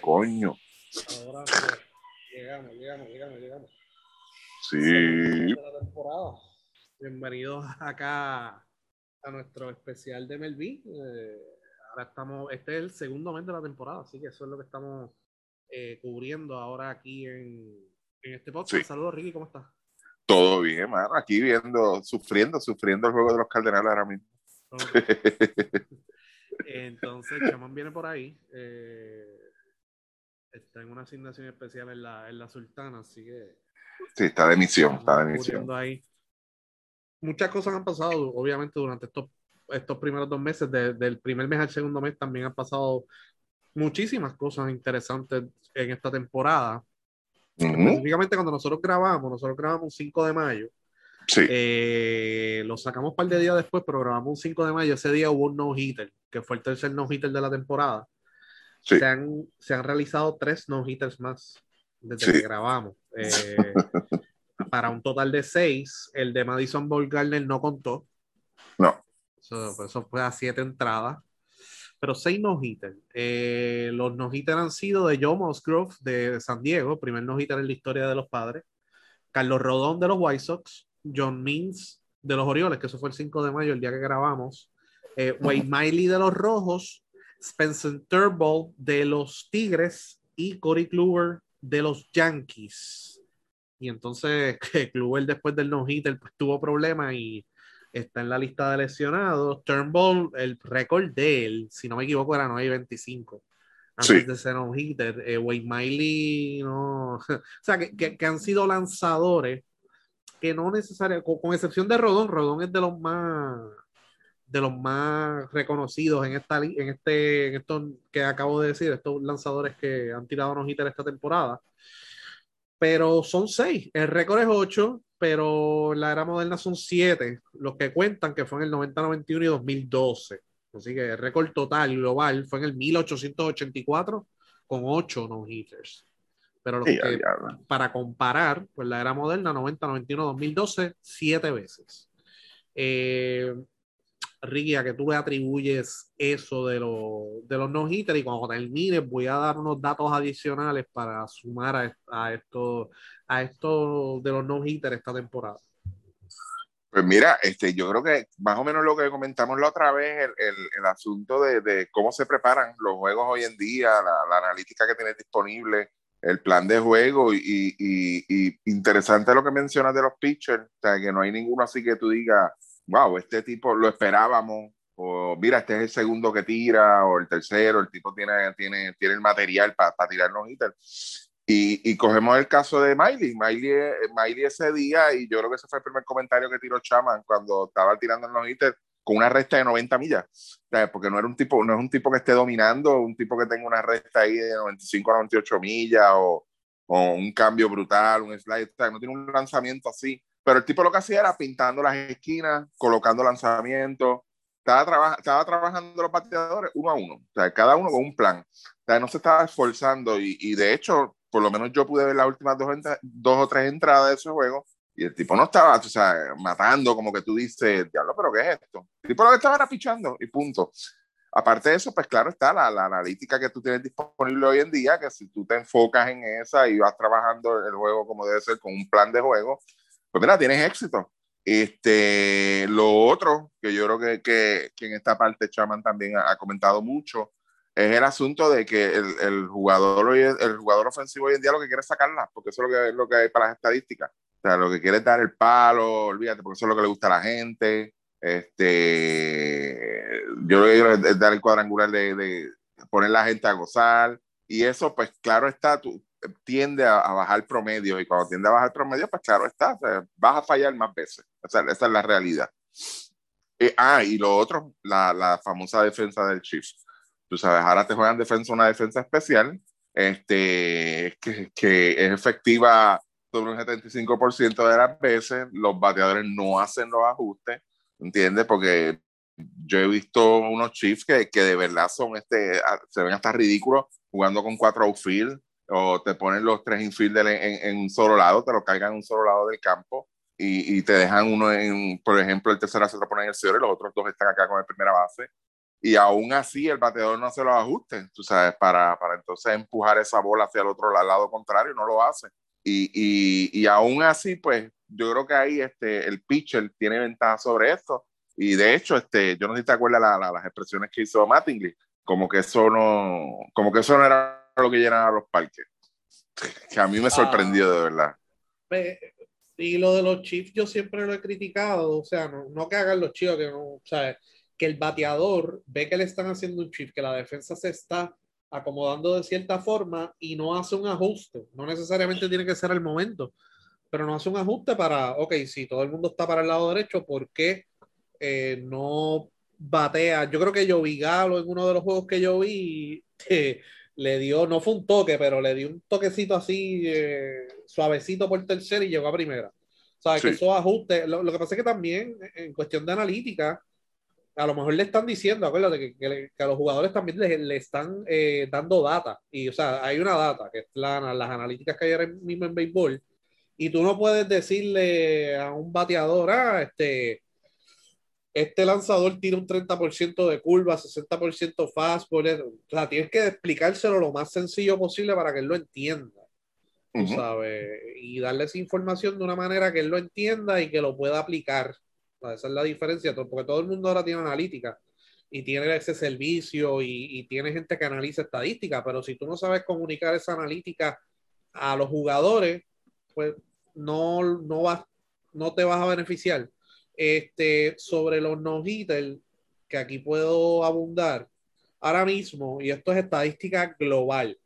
coño. Ahora fue. Llegamos, llegamos, llegamos, llegamos. Sí. Bienvenidos acá a nuestro especial de Melví. Eh, ahora estamos, este es el segundo mes de la temporada, así que eso es lo que estamos eh, cubriendo ahora aquí en, en este podcast. Sí. Saludos, Ricky, ¿cómo estás? Todo bien, mano. Aquí viendo, sufriendo, sufriendo el juego de los Cardenales ahora mismo. Entonces, Chamán viene por ahí. eh, está en una asignación especial en la, en la Sultana, así que Sí, está de misión, está de misión. ahí. Muchas cosas han pasado, obviamente, durante estos, estos primeros dos meses, de- del primer mes al segundo mes, también han pasado muchísimas cosas interesantes en esta temporada. Ujú, Específicamente cuando nosotros grabamos, nosotros grabamos un 5 de mayo. Sí, Eh, lo sacamos un par de días después, pero grabamos un 5 de mayo. Ese día hubo un no-hitter, que fue el tercer no-hitter de la temporada. Sí. Se, han, se han realizado tres no-hitters más desde Sí. que grabamos. Eh, para un total de seis. El de Madison Ballgardner no contó. No. Eso, pues, eso fue a siete entradas. Pero seis no-hitters. Eh, los no-hitters han sido de Joe Musgrove de San Diego, primer no-hitter en la historia de los padres. Carlos Rodón de los White Sox. John Means de los Orioles, que eso fue el 5 de mayo, el día que grabamos. Eh, Wade Miley de los Rojos. Spencer Turnbull de los Tigres y Corey Kluber de los Yankees. Y entonces Kluber después del no-hitter pues, tuvo problemas y está en la lista de lesionados. Turnbull, el récord de él, si no me equivoco, era 9.25 antes Sí. de ser no-hitter. Eh, Wade Miley, no. o sea, que, que- que han sido lanzadores que no necesariamente, con, con excepción de Rodón, Rodón es de los más de los más reconocidos en esta en este en estos que acabo de decir, estos lanzadores que han tirado no hitter esta temporada. Pero son seis. El récord es ocho, pero la era moderna son siete. Los que cuentan que fue en el 90, 91 y 2012. Así que el récord total global fue en el 1884 con ocho no hitters. Pero los Sí, que, ya, ya. para comparar, pues la era moderna, 90, 91, 2012, siete veces. Eh, Ricky, a que tú le atribuyes eso de, lo- de los no-hitters y cuando termines voy a dar unos datos adicionales para sumar a, a esto, a esto de los no-hitters esta temporada. Pues mira, este, yo creo que más o menos lo que comentamos la otra vez, el, el, el asunto de, de cómo se preparan los juegos hoy en día, la, la analítica que tienes disponible, el plan de juego y, y, y interesante lo que mencionas de los pitchers, o sea, que no hay ninguno así que tú digas, wow, este tipo lo esperábamos, o mira, este es el segundo que tira, o el tercero, el tipo tiene, tiene, tiene el material para tirar los hitters. Y, y cogemos el caso de Miley. Miley. eh, Miley ese día, y yo creo que ese fue el primer comentario que tiró Chaman cuando estaba tirando en los hitters con una recta de 90 millas. Porque no era un tipo, no es un tipo que esté dominando, un tipo que tenga una recta ahí de 95 a 98 millas o, o un cambio brutal, un slide, o sea, no tiene un lanzamiento así. Pero el tipo lo que hacía era pintando las esquinas, colocando lanzamientos, estaba, traba- estaba trabajando los bateadores uno a uno, o sea, cada uno con un plan. O sea, no se estaba esforzando y, y de hecho, por lo menos yo pude ver las últimas dos, dos o tres entradas de ese juego y el tipo no estaba, o sea, matando, como que tú dices, diablo, pero ¿qué es esto? El tipo lo que estaba era pichando y punto. Aparte de eso, pues claro está la, la analítica que tú tienes disponible hoy en día, que si tú te enfocas en esa y vas trabajando el juego como debe ser con un plan de juego, pues mira, tienes éxito. Este, lo otro que yo creo que, que, que en esta parte Chaman también ha, comentado mucho es el asunto de que el, el jugador hoy, el jugador ofensivo hoy en día lo que quiere es sacarla, porque eso es lo que, lo que hay para las estadísticas. O sea, lo que quiere es dar el palo, olvídate, porque eso es lo que le gusta a la gente. Este, yo lo que es dar el cuadrangular de, de poner la gente a gozar. Y eso, pues claro está, tú, tiende a, a, bajar promedio y cuando tiende a bajar promedio, pues claro está, o sea, vas a fallar más veces. O sea, esa es la realidad. Eh, ah, y lo otro, la, la, famosa defensa del Chiefs. Tú sabes, ahora te juegan defensa, una defensa especial, este, que, que es efectiva sobre un 75% de las veces, los bateadores no hacen los ajustes, ¿entiendes? Porque yo he visto unos Chiefs que, que de verdad son, este, se ven hasta ridículos jugando con cuatro outfield, o te ponen los tres infielder en, en, un solo lado, te lo cargan en un solo lado del campo y, y te dejan uno en, por ejemplo, el tercero se lo ponen en el cero y los otros dos están acá con el primera base. y aún así el bateador no se lo ajuste, tú sabes, para, para entonces empujar esa bola hacia el otro lado contrario, no lo hace. Y, y, y aún así, pues yo creo que ahí este, el pitcher tiene ventaja sobre esto. Y de hecho, este, yo no sé si te acuerdas la, las expresiones que hizo Mattingly, como que eso no, como que eso no era lo que llenaba los parques. Que a mí me sorprendió de verdad. Y lo de los Chiefs yo siempre lo he criticado, o sea, no, no que hagan los chicos, que no, o sea, que el bateador ve que le están haciendo un chip, que la defensa se está acomodando de cierta forma y no hace un ajuste. No necesariamente tiene que ser el momento, pero no hace un ajuste para, ok, si todo el mundo está para el lado derecho, ¿por qué eh, no batea? Yo creo que yo vi Galo en uno de los juegos que yo vi, eh, le dio, no fue un toque, pero le dio un toquecito así eh, suavecito por tercera y llegó a primera. O sea, que esos ajustes, lo, lo, que pasa es que también en cuestión de analítica, a lo mejor le están diciendo, acuérdate, que, que, que a los jugadores también le, le están eh, dando data. Y, o sea, hay una data, que es la, las analíticas que hay ahora mismo en béisbol. Y tú no puedes decirle a un bateador, ah, este, este lanzador tiene un 30% de curva, 60% fastball. O sea, tienes que explicárselo lo más sencillo posible para que él lo entienda. Uh -huh. ¿sabes? Y darle esa información de una manera que él lo entienda y que lo pueda aplicar. Esa es la diferencia, porque todo el mundo ahora tiene analítica y tiene ese servicio y, y, tiene gente que analiza estadística, pero si tú no sabes comunicar esa analítica a los jugadores, pues no, no, vas, no te vas a beneficiar. Este, sobre los no-hitters, que aquí puedo abundar, ahora mismo, y esto es estadística global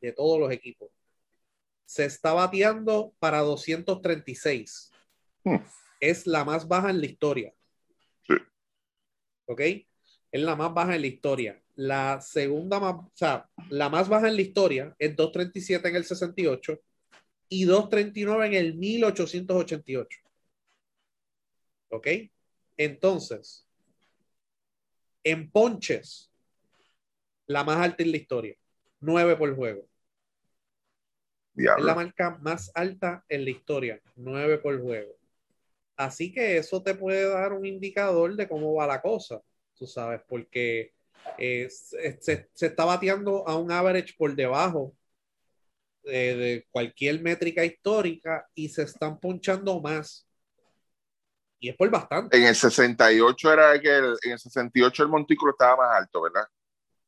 de todos los equipos, se está bateando para 236. Hmm es la más baja en la historia. Sí. ¿Ok? Es la más baja en la historia. La segunda más, o sea, la más baja en la historia es 237 en el 68 y 239 en el 1888. ¿Ok? Entonces, en ponches, la más alta en la historia, 9 por juego. Diablo. Es la marca más alta en la historia, 9 por juego. Así que eso te puede dar un indicador de cómo va la cosa, tú sabes, porque eh, se, se, está bateando a un average por debajo de, de, cualquier métrica histórica y se están ponchando más. Y es por bastante. En el 68 era que el, en el 68 el montículo estaba más alto, ¿verdad?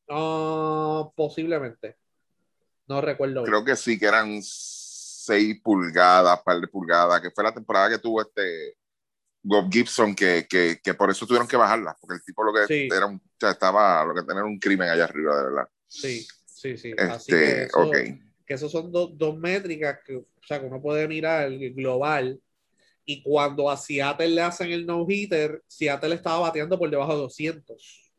No, posiblemente. No recuerdo. Creo que sí, que eran 6 pulgadas, par de pulgadas, que fue la temporada que tuvo este Bob Gibson, que, que, que, por eso tuvieron que bajarla, porque el tipo lo que sí. era un, o sea, estaba, lo que tenía un crimen allá arriba, de verdad. Sí, sí, sí. Este, Así que eso, okay. que esos son do, dos métricas que, o sea, que uno puede mirar global. Y cuando a Seattle le hacen el no-hitter, Seattle estaba bateando por debajo de 200.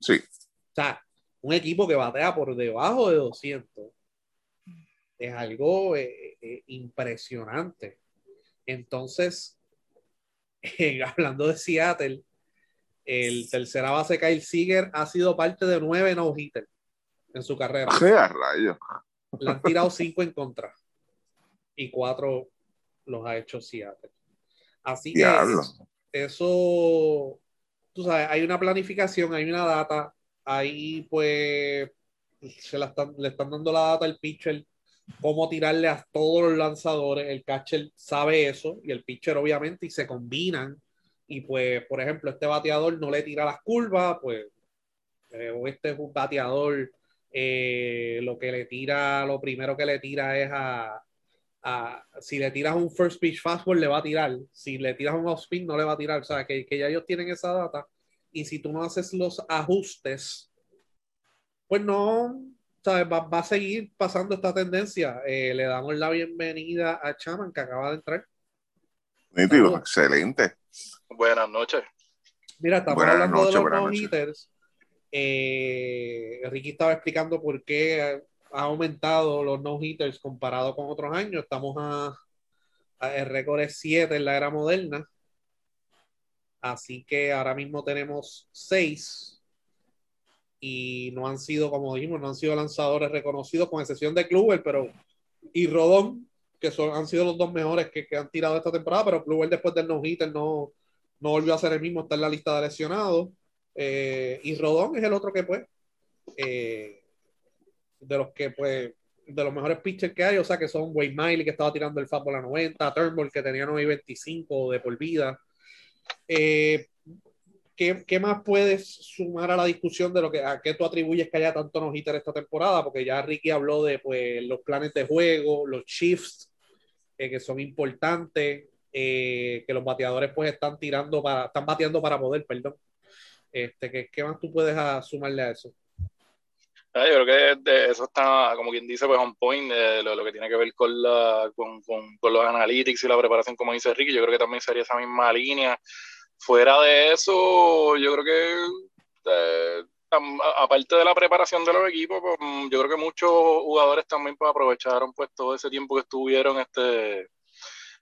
Sí. O sea, un equipo que batea por debajo de 200 es algo eh, eh, impresionante. Entonces, eh, hablando de Seattle, el tercera base Kyle Seager ha sido parte de nueve no-hitter en su carrera. ¡Qué rayo! Le han tirado cinco en contra y cuatro los ha hecho Seattle. Así que eso, tú sabes, hay una planificación, hay una data, ahí pues se la están, le están dando la data al pitcher cómo tirarle a todos los lanzadores. El catcher sabe eso y el pitcher obviamente y se combinan. Y pues, por ejemplo, este bateador no le tira las curvas, pues, eh, o este es un bateador, eh, lo que le tira, lo primero que le tira es a, a, si le tiras un first pitch fastball, le va a tirar. Si le tiras un off spin, no le va a tirar. O sea, que, que ya ellos tienen esa data. Y si tú no haces los ajustes, pues no, ¿sabes? Va, va, a seguir pasando esta tendencia. Eh, le damos la bienvenida a Chaman, que acaba de entrar. Nítido, excelente. Buenas noches. Mira, estamos buenas hablando noches, de los no-hitters. Eh, Ricky estaba explicando por qué ha aumentado los no-hitters comparado con otros años. Estamos a, a el récord es 7 en la era moderna. Así que ahora mismo tenemos 6 y no han sido, como dijimos, no han sido lanzadores reconocidos, con excepción de Kluber, pero y Rodón, que son, han sido los dos mejores que, que han tirado esta temporada, pero Kluber después del no-hitter no, no volvió a ser el mismo, está en la lista de lesionados. Eh, y Rodón es el otro que pues, eh, de los que pues, de los mejores pitchers que hay, o sea que son Wayne Miley que estaba tirando el fútbol a 90, Turnbull que tenía 9.25 de por vida. Eh, ¿qué, ¿qué, más puedes sumar a la discusión de lo que a qué tú atribuyes que haya tanto no hitter esta temporada? Porque ya Ricky habló de pues, los planes de juego, los shifts eh, que son importantes, eh, que los bateadores pues están tirando para, están bateando para poder, perdón. Este, ¿qué, ¿Qué más tú puedes sumarle a eso? Yo creo que eso está, como quien dice, pues on point, de lo, que tiene que ver con, la, con, con, con, los analytics y la preparación, como dice Ricky. Yo creo que también sería esa misma línea. Fuera de eso, yo creo que, eh, aparte de la preparación de los equipos, pues, mm, yo creo que muchos jugadores también pues, aprovecharon pues todo ese tiempo que estuvieron este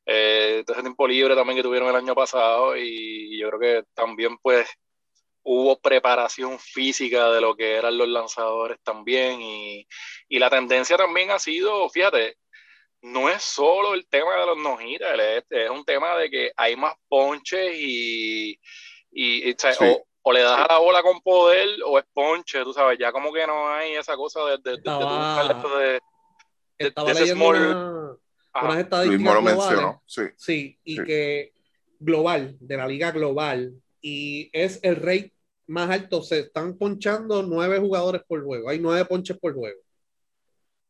eh, ese tiempo libre también que tuvieron el año pasado y yo creo que también pues hubo preparación física de lo que eran los lanzadores también y, y la tendencia también ha sido, fíjate, no es solo el tema de los no es, es, un tema de que hay más ponches y, y, o, le das a la bola con poder o es ponche, tú sabes, ya como que no hay esa cosa de, de, de, estaba leyendo una, unas estadísticas globales, sí. sí, y que global, de la liga global, y es el rate más alto, se están ponchando nueve jugadores por juego, hay nueve ponches por juego.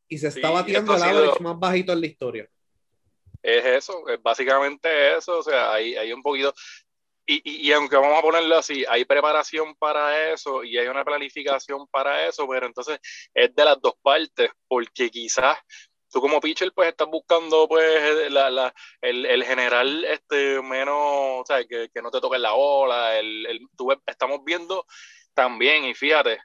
Y se está batiendo el average más bajito en la historia. Es eso, es básicamente eso, o sea, hay, hay un poquito, y, y, y, aunque vamos a ponerlo así, hay preparación para eso y hay una planificación para eso, pero entonces es de las dos partes, porque quizás tú como pitcher pues estás buscando pues la, la, el, el, general este menos, sea, que, que no te toque la ola, el, el, tú, estamos viendo también, y fíjate,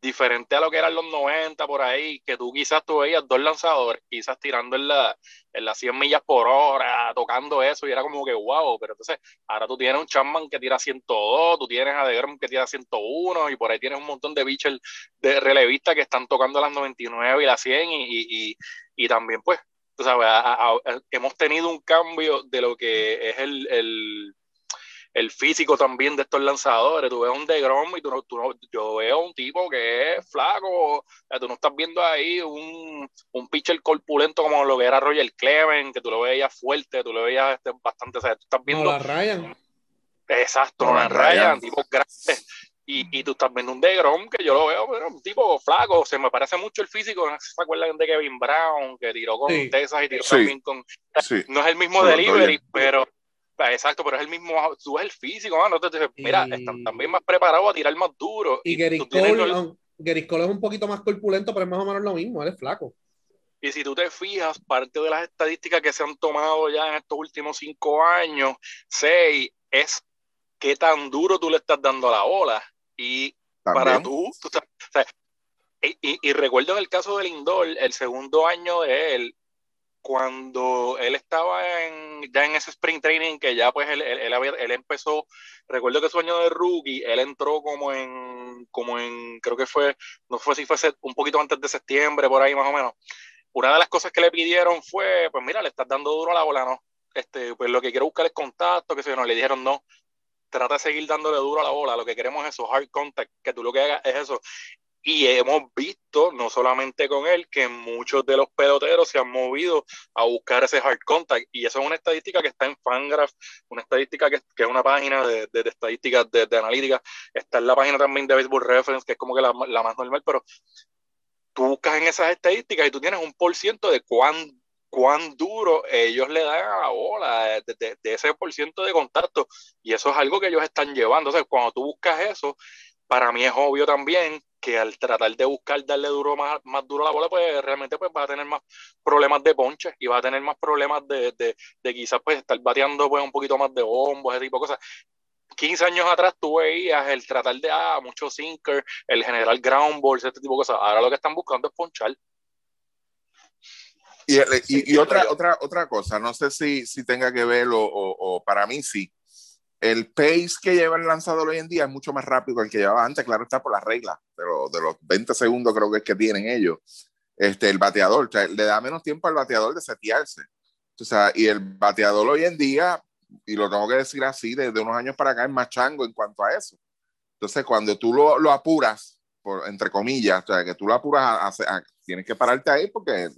diferente a lo que eran los 90 por ahí, que tú quizás tú veías dos lanzadores, quizás tirando en, la, en las 100 millas por hora, tocando eso, y era como que wow, pero entonces ahora tú tienes un Chapman que tira 102, tú tienes a DeGrom que tira 101, y por ahí tienes un montón de bichos de relevistas que están tocando las 99 y las 100, y, y, y, también pues, tú sabes, hemos tenido un cambio de lo que es el, el el físico también de estos lanzadores. Tú ves un DeGrom y tú no, tú no, yo veo un tipo que es flaco. tú no estás viendo ahí un, un pitcher corpulento como lo que era Roger Cleven, que tú lo veías fuerte, tú lo veías este, bastante. O sea, tú estás viendo. Ryan. Exacto, no, la Ryan, tipo grande. Y, y, tú estás viendo un DeGrom que yo lo veo, pero un tipo flaco. Se me parece mucho el físico. ¿No se acuerdan de Kevin Brown, que tiró con sí. Texas y tiró también con. Sí. No es el mismo delivery, pero Exacto, pero es el mismo, tú es el físico, mano. Entonces, mira, están también más preparados a tirar más duro. Y, y Gary, Cole, Gary Cole es un poquito más corpulento, pero es más o menos lo mismo, él es flaco. Y si tú te fijas, parte de las estadísticas que se han tomado ya en estos últimos cinco años, seis, es qué tan duro tú le estás dando a la bola. Y para tú, tú o sea, y, y, y, recuerdo en el caso del Lindor, el segundo año de él, cuando él estaba en, ya en ese sprint training, que ya pues él, él, él, empezó, recuerdo que su año de rookie, él entró como en, como en, creo que fue, no fue si fue un poquito antes de septiembre, por ahí más o menos. Una de las cosas que le pidieron fue, pues mira, le estás dando duro a la bola, ¿no? Este, pues lo que quiero buscar es contacto, que se no, le dijeron no, trata de seguir dándole duro a la bola, lo que queremos es eso, hard contact, que tú lo que hagas es eso. Y hemos visto, no solamente con él, que muchos de los peloteros se han movido a buscar ese hard contact. Y eso es una estadística que está en Fangraph, una estadística que, que es una página de, de, de estadísticas, de, de, analítica. Está en la página también de Baseball Reference, que es como que la, la más normal, pero tú buscas en esas estadísticas y tú tienes un por ciento de cuán cuán duro ellos le dan a la bola de, de, de, ese por ciento de contacto y eso es algo que ellos están llevando. Entonces, cuando tú buscas eso, para mí es obvio también que al tratar de buscar darle duro más, más duro a la bola, pues realmente pues va a tener más problemas de ponche y va a tener más problemas de, de, de quizás pues estar bateando pues un poquito más de bombo, ese tipo de cosas. 15 años atrás tú veías el tratar de, ah, mucho sinker, el general ground balls, este tipo de cosas. Ahora lo que están buscando es ponchar. Y, y, y otra, otra, otra cosa, no sé si, si tenga que ver o, o, o para mí sí, el pace que lleva el lanzador hoy en día es mucho más rápido que el que llevaba antes, claro está por las reglas, pero de los 20 segundos creo que es que tienen ellos. Este, el bateador, o sea, le da menos tiempo al bateador de setearse. O sea, y el bateador hoy en día, y lo tengo que decir así, desde unos años para acá es más chango en cuanto a eso. Entonces, cuando tú lo, lo apuras, por, entre comillas, o sea, que tú lo apuras, a, tienes que pararte ahí porque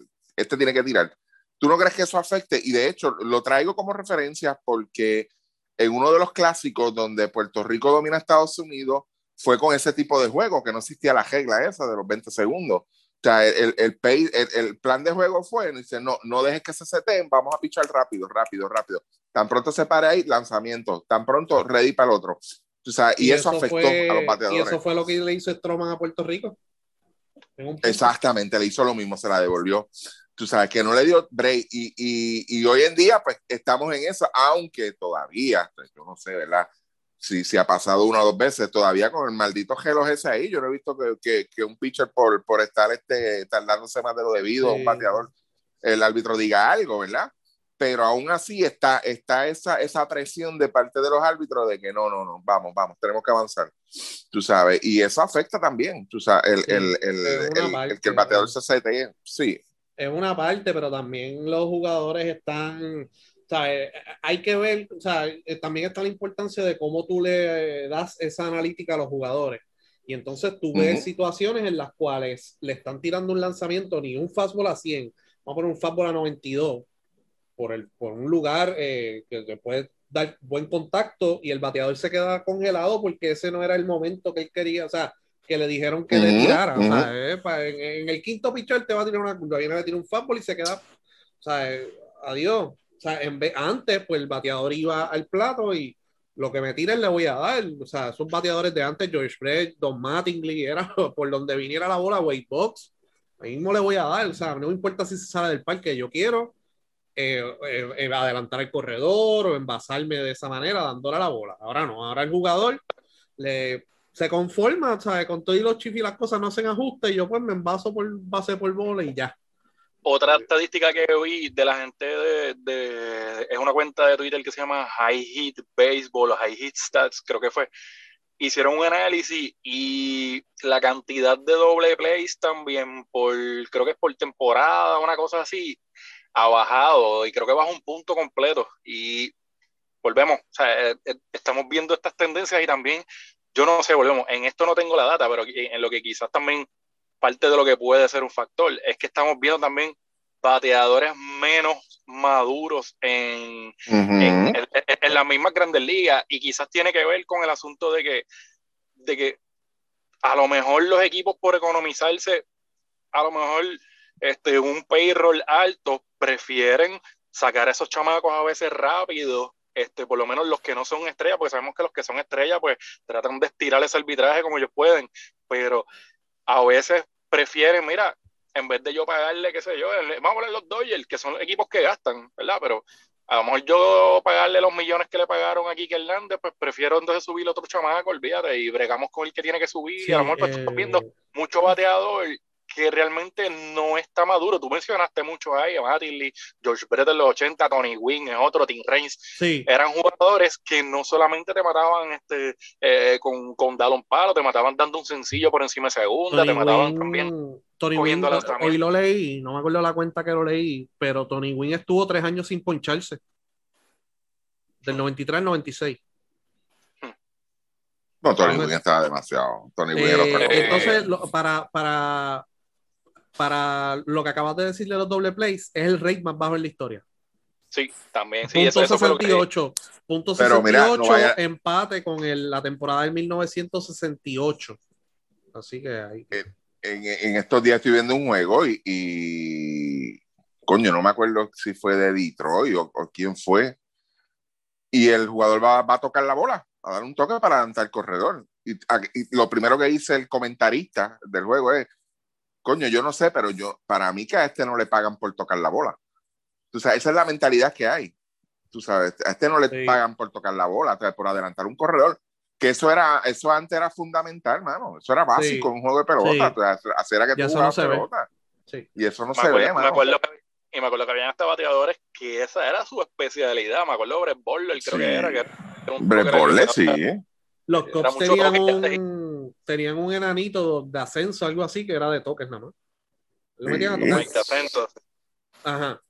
este tiene que tirar. ¿Tú no crees que eso afecte? Y de hecho, lo traigo como referencia porque en uno de los clásicos donde Puerto Rico domina a Estados Unidos, fue con ese tipo de juego, que no existía la regla esa de los 20 segundos. O sea, el, el, el, plan de juego fue, dice, no, no dejes que se seten, vamos a pichar rápido, rápido, rápido. Tan pronto se pare ahí, lanzamiento. Tan pronto, ready para el otro. O sea, y, eso, afectó a los bateadores. Y eso fue lo que le hizo Stroman a Puerto Rico. Exactamente, le hizo lo mismo, se la devolvió. Tú sabes que no le dio break. Y, y, y hoy en día, pues estamos en eso, aunque todavía, pues, yo no sé, ¿verdad? si, si ha pasado una o dos veces, todavía con el maldito gelo ese ahí, yo no he visto que, que, que un pitcher por, por estar este, tardándose más de lo debido, un bateador, el árbitro diga algo, ¿verdad? Pero aún así está, está esa, esa presión de parte de los árbitros de que no, no, no, vamos, vamos, tenemos que avanzar, tú sabes, y eso afecta también, tú sabes, el, el, el, el que el bateador se sete, sí. Es una parte, pero también los jugadores están sea, hay que ver, o sea, eh, también está la importancia de cómo tú le das esa analítica a los jugadores. Y entonces tú ves situaciones en las cuales le están tirando un lanzamiento, ni un fastball a 100, vamos a poner un fastball a 92, por, el, por un lugar eh, que, puede dar buen contacto y el bateador se queda congelado porque ese no era el momento que él quería, o sea, que le dijeron que le tirara. o sea, eh, en, el quinto pitcher te va a tirar una curva, viene a tirar un fastball y se queda, o sea, adiós. O sea, en vez, antes, pues el bateador iba al plato y lo que me tiren le voy a dar. O sea, son bateadores de antes, George Brett, Don Mattingly, era por donde viniera la bola, weight box. Ahí mismo le voy a dar. O sea, no importa si se sale del parque, yo quiero eh, eh, eh, adelantar el corredor o envasarme de esa manera, dándole la bola. Ahora no, ahora el jugador le, se conforma, ¿sabes? Con todos los chifs y las cosas no hacen ajuste y yo pues me envaso por base por bola y ya. Otra estadística que vi de la gente de, es una cuenta de Twitter que se llama High Hit Baseball High Hit Stats, creo que fue. Hicieron un análisis y la cantidad de doble plays también por, creo que es por temporada, una cosa así, ha bajado y creo que baja un punto completo. Y volvemos, o sea, eh, eh, estamos viendo estas tendencias y también, yo no sé, volvemos, en esto no tengo la data, pero en lo que quizás también parte de lo que puede ser un factor. Es que estamos viendo también bateadores menos maduros en, en, en, las mismas grandes ligas y quizás tiene que ver con el asunto de que, de que a lo mejor los equipos por economizarse, a lo mejor este, un payroll alto, prefieren sacar a esos chamacos a veces rápido, este, por lo menos los que no son estrellas, porque sabemos que los que son estrellas, pues tratan de estirar ese arbitraje como ellos pueden, pero a veces prefieren, mira, en vez de yo pagarle, qué sé yo, vamos a poner los Dodgers, que son equipos que gastan, ¿verdad? Pero a lo mejor yo pagarle los millones que le pagaron aquí que Hernández, pues prefiero entonces subir otro chamaco, olvídate, y bregamos con el que tiene que subir. y a lo mejor pues, estamos viendo eh, mucho bateador que realmente no está maduro. Tú mencionaste mucho ahí, a Mattingly, George Brett en los 80, Tony Wynn es otro, Tim Reigns. Sí. Eran jugadores que no solamente te mataban este, eh, con, con Dallon Palo, te mataban dando un sencillo por encima de segunda, te mataban también. Tony Wynn, hoy lo leí, no me acuerdo la cuenta que lo leí, pero Tony Wynn estuvo tres años sin poncharse. Del 93 al 96. No, Tony Wynn estaba demasiado. Tony Wynn eh, Entonces, para, para, para lo que acabas de decir de los doble plays, es el rate más bajo en la historia. Sí, también. Sí, punto 68. Punto 68, empate con el, la temporada del 1968. Así que ahí. En, en, estos días estoy viendo un juego y, y, coño, no me acuerdo si fue de Detroit o, o quién fue. Y el jugador va, va, a tocar la bola, a dar un toque para adelantar el corredor. Y, y, lo primero que dice el comentarista del juego es, coño, yo no sé, pero yo, para mí que a este no le pagan por tocar la bola. Tú sabes, esa es la mentalidad que hay. Tú sabes, a este no le pagan por tocar la bola, por adelantar un corredor. Que eso era, eso antes era fundamental, mano. Eso era básico en un juego de pelota. hacer a que tú no pelota. Y eso no se ve, me acuerdo que, y me acuerdo que habían hasta bateadores que esa era su especialidad. Me acuerdo de Brett Borler, creo que era. Que Brett Borler, sí. Los Cubs tenían un, tenían un enanito de ascenso, algo así, que era de toques nada más. Lo metían a tocar. Ajá.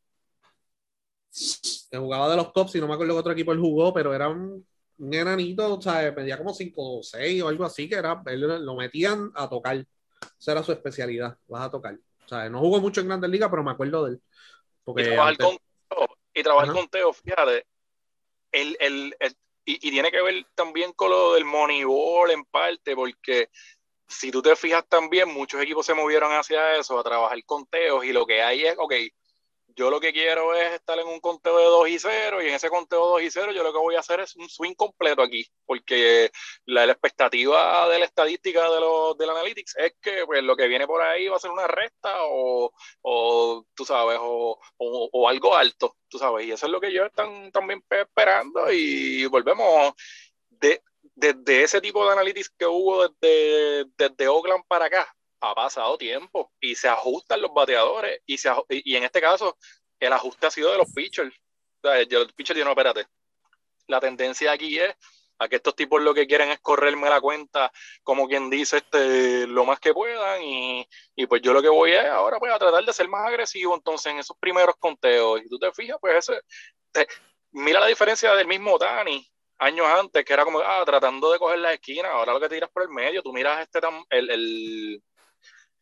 Que jugaba de los Cubs y no me acuerdo qué otro equipo él jugó, pero era un un enanito, o sea, medía como 5 o 6 o algo así, que era, lo metían a tocar. Esa era su especialidad, vas a tocar. O sea, no jugó mucho en Grandes Ligas, pero me acuerdo de él. Porque y trabajar con y trabajar con Teo, fíjate, el, el, y, tiene que ver también con lo del Moneyball en parte, porque si tú te fijas también, muchos equipos se movieron hacia eso, a trabajar con Teos, y lo que hay es, ok, yo lo que quiero es estar en un conteo de 2 y 0 y en ese conteo 2 y 0 yo lo que voy a hacer es un swing completo aquí, porque la, expectativa de la estadística de los, del analytics es que pues, lo que viene por ahí va a ser una resta o, o tú sabes, o, o, algo alto, tú sabes, y eso es lo que ellos están también esperando y volvemos de, desde ese tipo de analytics que hubo desde, desde Oakland para acá, ha pasado tiempo y se ajustan los bateadores y, se, y en este caso el ajuste ha sido de los pitchers. O sea, los pitchers dijeron, no, espérate, la tendencia aquí es a que estos tipos lo que quieren es correrme la cuenta, como quien dice, este, lo más que puedan, y, y, pues yo lo que voy es ahora pues a tratar de ser más agresivo, entonces en esos primeros conteos, y tú te fijas, pues ese, mira la diferencia del mismo Dani, años antes, que era como, ah, tratando de coger la esquina, ahora lo que tiras por el medio, tú miras este, el, el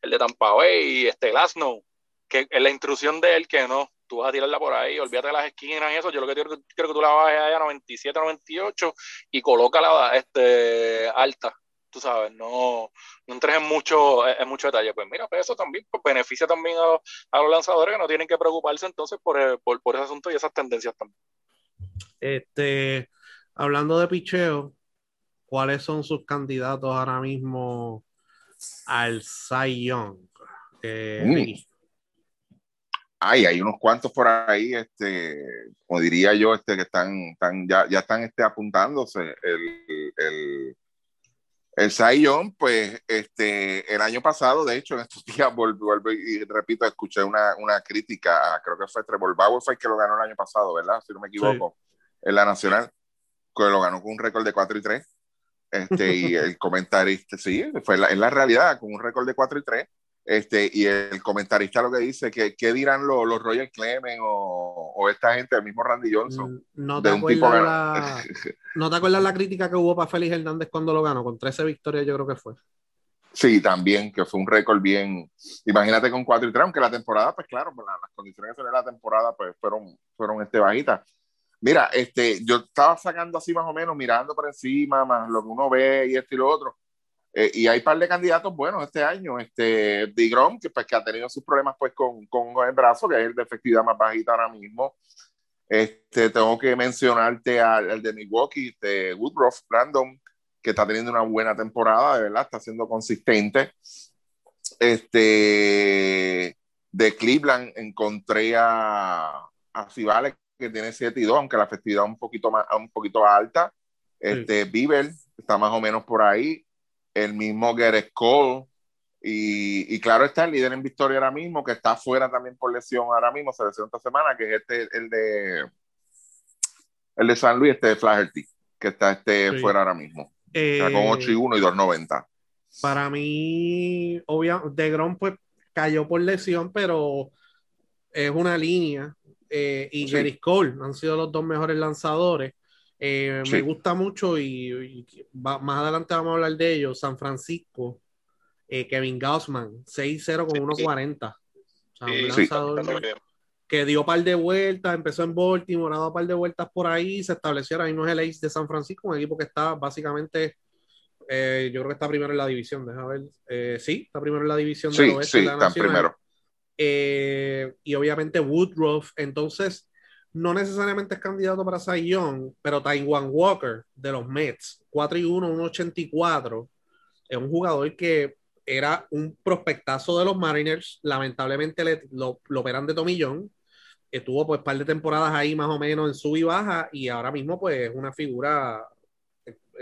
el de Tampa Bay, este Glasnow, que es la intrusión de él que no, tú vas a tirarla por ahí, olvídate de las esquinas y eso, yo lo que quiero, que tú la bajes allá a 97, 98 y colócala este, alta, tú sabes, no, no entres en mucho, en mucho detalle. Pues mira, pues eso también pues beneficia también a los, a los, lanzadores que no tienen que preocuparse entonces por, por, por ese asunto y esas tendencias también. Este, hablando de picheo, ¿cuáles son sus candidatos ahora mismo al Cy Young. Eh, mm. Ay, hay unos cuantos por ahí, este, como diría yo, este, que están, están ya, ya están este, apuntándose. El, el, el Cy Young, pues, este, el año pasado, de hecho, en estos días, vuelvo, y repito, escuché una, una crítica, creo que fue Trevor Bauer, fue el que lo ganó el año pasado, ¿verdad? Si no me equivoco, en la Nacional, que lo ganó con un récord de 4 y 3. Este, y el comentarista, sí, fue la, en la realidad, con un récord de 4 y 3. Este, y el comentarista lo que dice, que ¿qué dirán los, los Royal Clemens o, o, esta gente, el mismo Randy Johnson? Mm, ¿No te, acuerdas la, ¿No te acuerdas la crítica que hubo para Félix Hernández cuando lo ganó? Con 13 victorias yo creo que fue. Sí, también, que fue un récord bien, imagínate con 4 y 3, aunque la temporada, pues claro, pues, las condiciones de la temporada pues fueron, fueron este, bajitas Mira, este, yo estaba sacando así más o menos, mirando por encima, más lo que uno ve y esto y lo otro. Eh, y hay un par de candidatos buenos este año. Este, Digrom, que, pues, que ha tenido sus problemas pues, con, con el brazo, que es el de efectividad más bajita ahora mismo. Este, tengo que mencionarte al, de Milwaukee, de Woodruff, Brandon, que está teniendo una buena temporada, de verdad, está siendo consistente. Este, de Cleveland encontré a, a que tiene 7 y 2, aunque la festividad es un poquito, más, un poquito alta. Este, Bieber está más o menos por ahí. El mismo Gareth Cole. Y, y, claro, está el líder en victoria ahora mismo, que está fuera también por lesión ahora mismo, se lesionó esta semana, que es este, el de el de San Luis, este de Flaherty, que está este fuera ahora mismo. está con 8 y 1 y 2.90. Para mí, obviamente, De Grom pues cayó por lesión, pero es una línea eh, y sí. Cole han sido los dos mejores lanzadores. Eh, me gusta mucho y, más adelante vamos a hablar de ellos. San Francisco, eh, Kevin Gaussman, 6-0 con 1.40. un lanzador que dio par de vueltas, empezó en Baltimore, ha dado par de vueltas por ahí, se estableció ahí no es el ace de San Francisco, un equipo que está básicamente, yo creo que está primero en la división, déjame ver, sí, está primero en la división sí, Sí, está primero. Eh, y obviamente Woodruff. Entonces, no necesariamente es candidato para Cy pero Taiwan Walker de los Mets, 4 y 1, 1.84, es un jugador que era un prospectazo de los Mariners. Lamentablemente lo, lo, operan de tomillón. Estuvo pues par de temporadas ahí más o menos en sub y baja y ahora mismo pues es una figura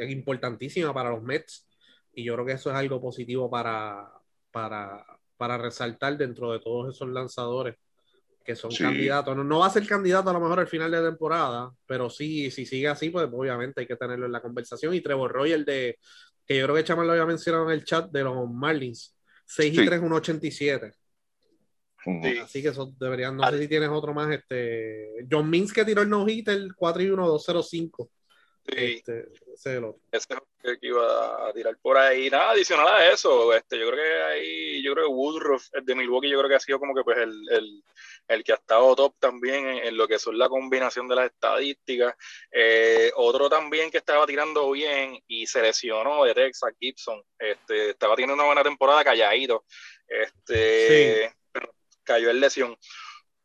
importantísima para los Mets y yo creo que eso es algo positivo para, para, para resaltar dentro de todos esos lanzadores que son candidatos. No, va a ser candidato a lo mejor al final de temporada, pero sí, si sigue así, pues obviamente hay que tenerlo en la conversación. Y Trevor Royal de, que yo creo que Chaman lo había mencionado en el chat de los Marlins, 6 y 3, 1.87. Sí. Así que eso deberían, no sé si tienes otro más, este, John Means que tiró el no-hit, el 4 y 1, 2.05. Este, ese es el otro. Ese es que iba a tirar por ahí. Nada, adicional a eso, este, yo creo que ahí, yo creo que Woodruff, el de Milwaukee, yo creo que ha sido como que pues el, el, el que ha estado top también en, lo que son la combinación de las estadísticas. Eh, otro también que estaba tirando bien y se lesionó de Texas, Gibson. Este, estaba teniendo una buena temporada calladito. Este, pero cayó en lesión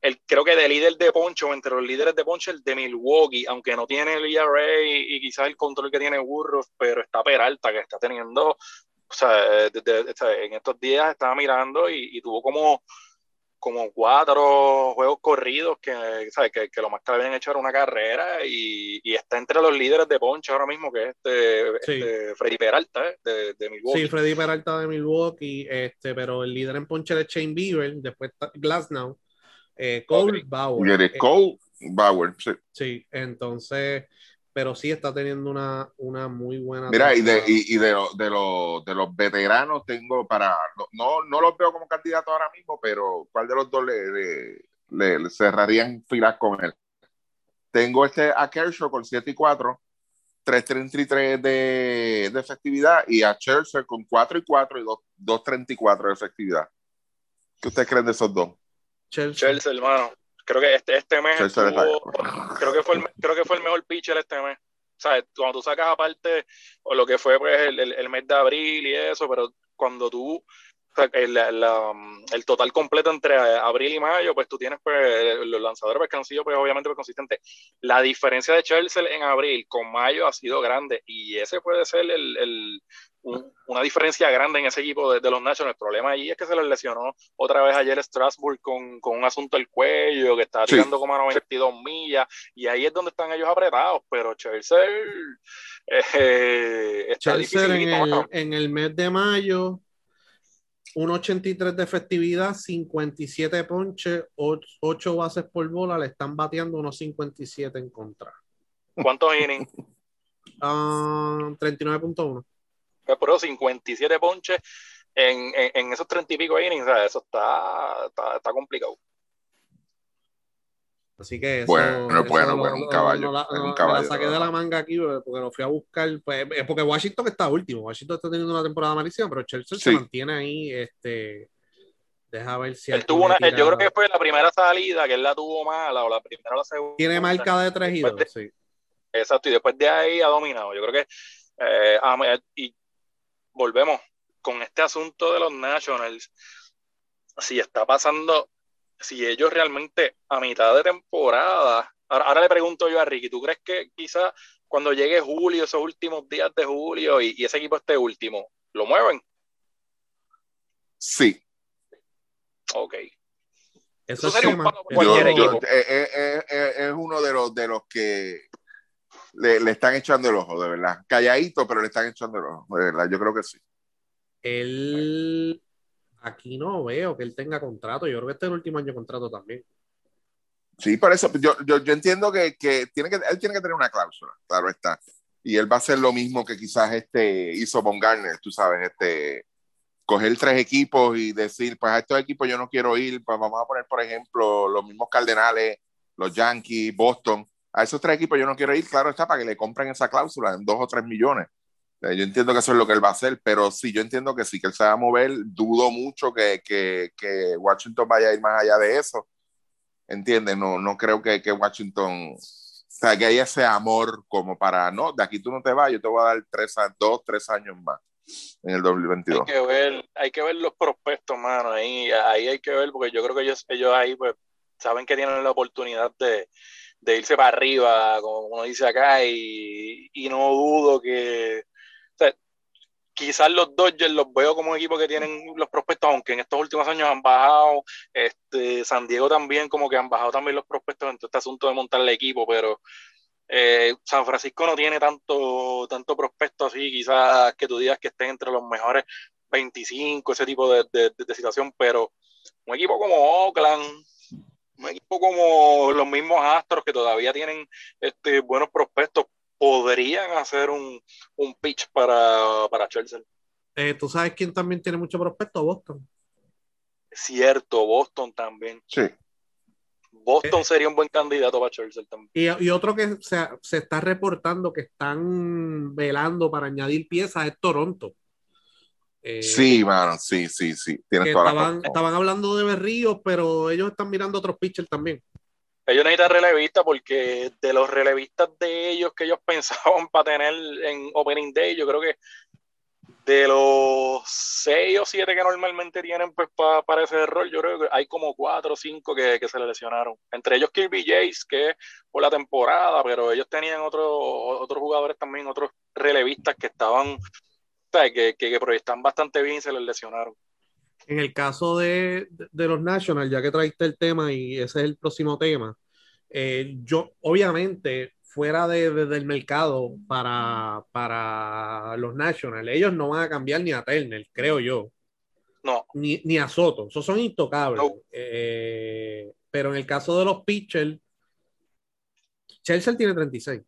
el, creo que de líder de poncho, entre los líderes de poncho, el de Milwaukee, aunque no tiene el ERA y, y quizás el control que tiene Burroughs, pero está Peralta, que está teniendo, o sea, en estos días estaba mirando y, tuvo como, como cuatro juegos corridos que, Que, que, lo más que le habían hecho era una carrera y, y, está entre los líderes de poncho ahora mismo, que es este, este Freddy Peralta, ¿eh? de, de, Milwaukee. Sí, Freddy Peralta de Milwaukee, este, pero el líder en ponche es Shane Bieber, después Glasnow eh, Cole Bauer. Eh, Cole Bauer, sí. Sí, entonces, pero sí está teniendo una, una muy buena. Mira, y de, y, de, de, de, los veteranos tengo para. No, no los veo como candidato ahora mismo, pero ¿cuál de los dos le, le, cerrarían filas con él? Tengo este a Kershaw con 7 y 4, 3.33 de, de efectividad y a Chelsea con 4 y 4 y 2.34 de efectividad. ¿Qué ustedes creen de esos dos? Chelsea. hermano. Creo que este, este mes creo que fue el, creo que fue el mejor pitcher este mes. ¿Sabes? Cuando tú sacas aparte o lo que fue pues, el, el, mes de abril y eso, pero cuando tú el, el, total completo entre abril y mayo, pues tú tienes pues, los lanzadores pues, que han sido pues, obviamente pues, consistentes. La diferencia de Chelsea en abril con mayo ha sido grande y ese puede ser el, una diferencia grande en ese equipo de, los Nationals. El problema allí es que se les lesionó otra vez ayer Strasbourg con, con un asunto del cuello, que está tirando como a 92 millas, y ahí es donde están ellos apretados, pero Chelsea eh, está Chelsea en, el, en el mes de mayo 1.83 de efectividad, 57 ponches, 8 bases por bola, le están bateando unos 57 en contra. ¿Cuántos innings? 39.1. Ah, pero 57 ponches en, en, esos 30 y pico innings, eso está, está, complicado. Así que eso, bueno, bueno, bueno, un caballo. un caballo la saqué de la manga aquí porque lo fui a buscar. Pues, porque Washington está último. Washington está teniendo una temporada malísima, pero Chelsea se mantiene ahí. Este, deja ver si. Él tuvo una, yo creo que fue la primera salida que él la tuvo mala o la primera o la segunda. Tiene marca de 3 y 2, sí. Exacto, y después de ahí ha dominado. Yo creo que. Eh, y volvemos con este asunto de los Nationals, si está pasando, si ellos realmente a mitad de temporada, ahora, le pregunto yo a Ricky, ¿tú crees que quizás cuando llegue julio, esos últimos días de julio y, ese equipo esté último, lo mueven? Sí. Ok. Eso, sería un es, uno de los, de los que le, están echando el ojo, de verdad. Calladito, pero le están echando el ojo, de verdad. Yo creo que sí. Él, aquí no veo que él tenga contrato. Yo creo que este es el último año contrato también. Sí, por eso yo, yo, yo entiendo que, que, tiene que él tiene que tener una cláusula, claro está. Y él va a hacer lo mismo que quizás este hizo Von Garner, tú sabes, este coger tres equipos y decir, pues a estos equipos yo no quiero ir, pues vamos a poner, por ejemplo, los mismos Cardenales, los Yankees, Boston, a esos tres equipos yo no quiero ir, claro está, para que le compren esa cláusula en dos o tres millones. Yo entiendo que eso es lo que él va a hacer, pero sí, yo entiendo que sí, que él se va a mover. Dudo mucho que, que, que Washington vaya a ir más allá de eso. ¿Entiendes? No, no creo que, que Washington, o sea, que haya ese amor como para, no, de aquí tú no te vas, yo te voy a dar tres, dos, tres años más en el 2022. Hay que ver, hay que ver los prospectos, mano, ahí, ahí hay que ver, porque yo creo que ellos, ellos ahí, pues, saben que tienen la oportunidad de, de irse para arriba, como uno dice acá, y, y no dudo que. Quizás los Dodgers los veo como un equipo que tienen los prospectos, aunque en estos últimos años han bajado. Este, San Diego también, como que han bajado también los prospectos en todo este asunto de montar el equipo, pero. Eh, San Francisco no tiene tanto, tanto prospecto así, quizás que tú digas que estén entre los mejores 25, ese tipo de, de, de situación, pero un equipo como Oakland, un equipo como los mismos Astros que todavía tienen este, buenos prospectos podrían hacer un, un pitch para, para Chelsea. Eh, ¿Tú sabes quién también tiene mucho prospecto? Boston. Cierto, Boston también. Sí. Boston sería un buen candidato para Chelsea también. Y, otro que se, se, está reportando que están velando para añadir piezas es Toronto. Eh, sí, mano, sí, sí, sí. estaban, estaban hablando de Berríos, pero ellos están mirando otros pitchers también. Ellos necesitan relevistas porque de los relevistas de ellos que ellos pensaban para tener en Opening Day, yo creo que de los seis o siete que normalmente tienen pues para ese rol, yo creo que hay como cuatro o cinco que, se le lesionaron. Entre ellos Kirby Jace, que por la temporada, pero ellos tenían otros otros jugadores también, otros relevistas que estaban que, que, proyectan bastante bien y se les lesionaron. En el caso de, los Nationals, ya que traiste el tema y ese es el próximo tema, eh, yo obviamente fuera de, del mercado para, para los Nationals, ellos no van a cambiar ni a Turner, creo yo. No. Ni, ni a Soto, esos son intocables. Eh, pero en el caso de los pitchers, Chelsea tiene 36.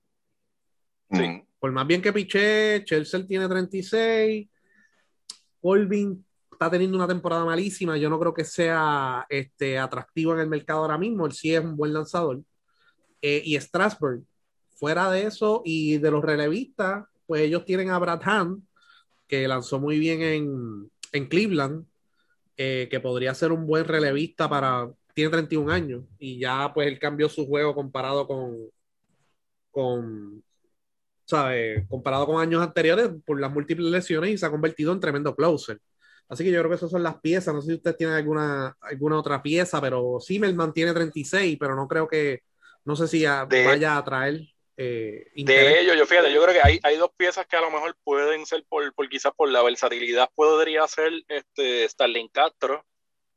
Sí por más bien que piché, Chelsea tiene 36, Colvin está teniendo una temporada malísima, yo no creo que sea este, atractivo en el mercado ahora mismo, él sí es un buen lanzador. Eh, y Strasburg, fuera de eso y de los relevistas, pues ellos tienen a Brad Hand, que lanzó muy bien en, en Cleveland, eh, que podría ser un buen relevista para, tiene 31 años y ya pues él cambió su juego comparado con, con, ¿sabes? Comparado con años anteriores por las múltiples lesiones y se ha convertido en tremendo closer. Así que yo creo que esas son las piezas. No sé si ustedes tienen alguna, alguna otra pieza, pero Zimmerman tiene 36, pero no creo que, no sé si vaya a traer. Eh, de ellos, yo fíjate, yo creo que hay, hay, dos piezas que a lo mejor pueden ser por, por quizás por la versatilidad, podría ser este Starling Castro,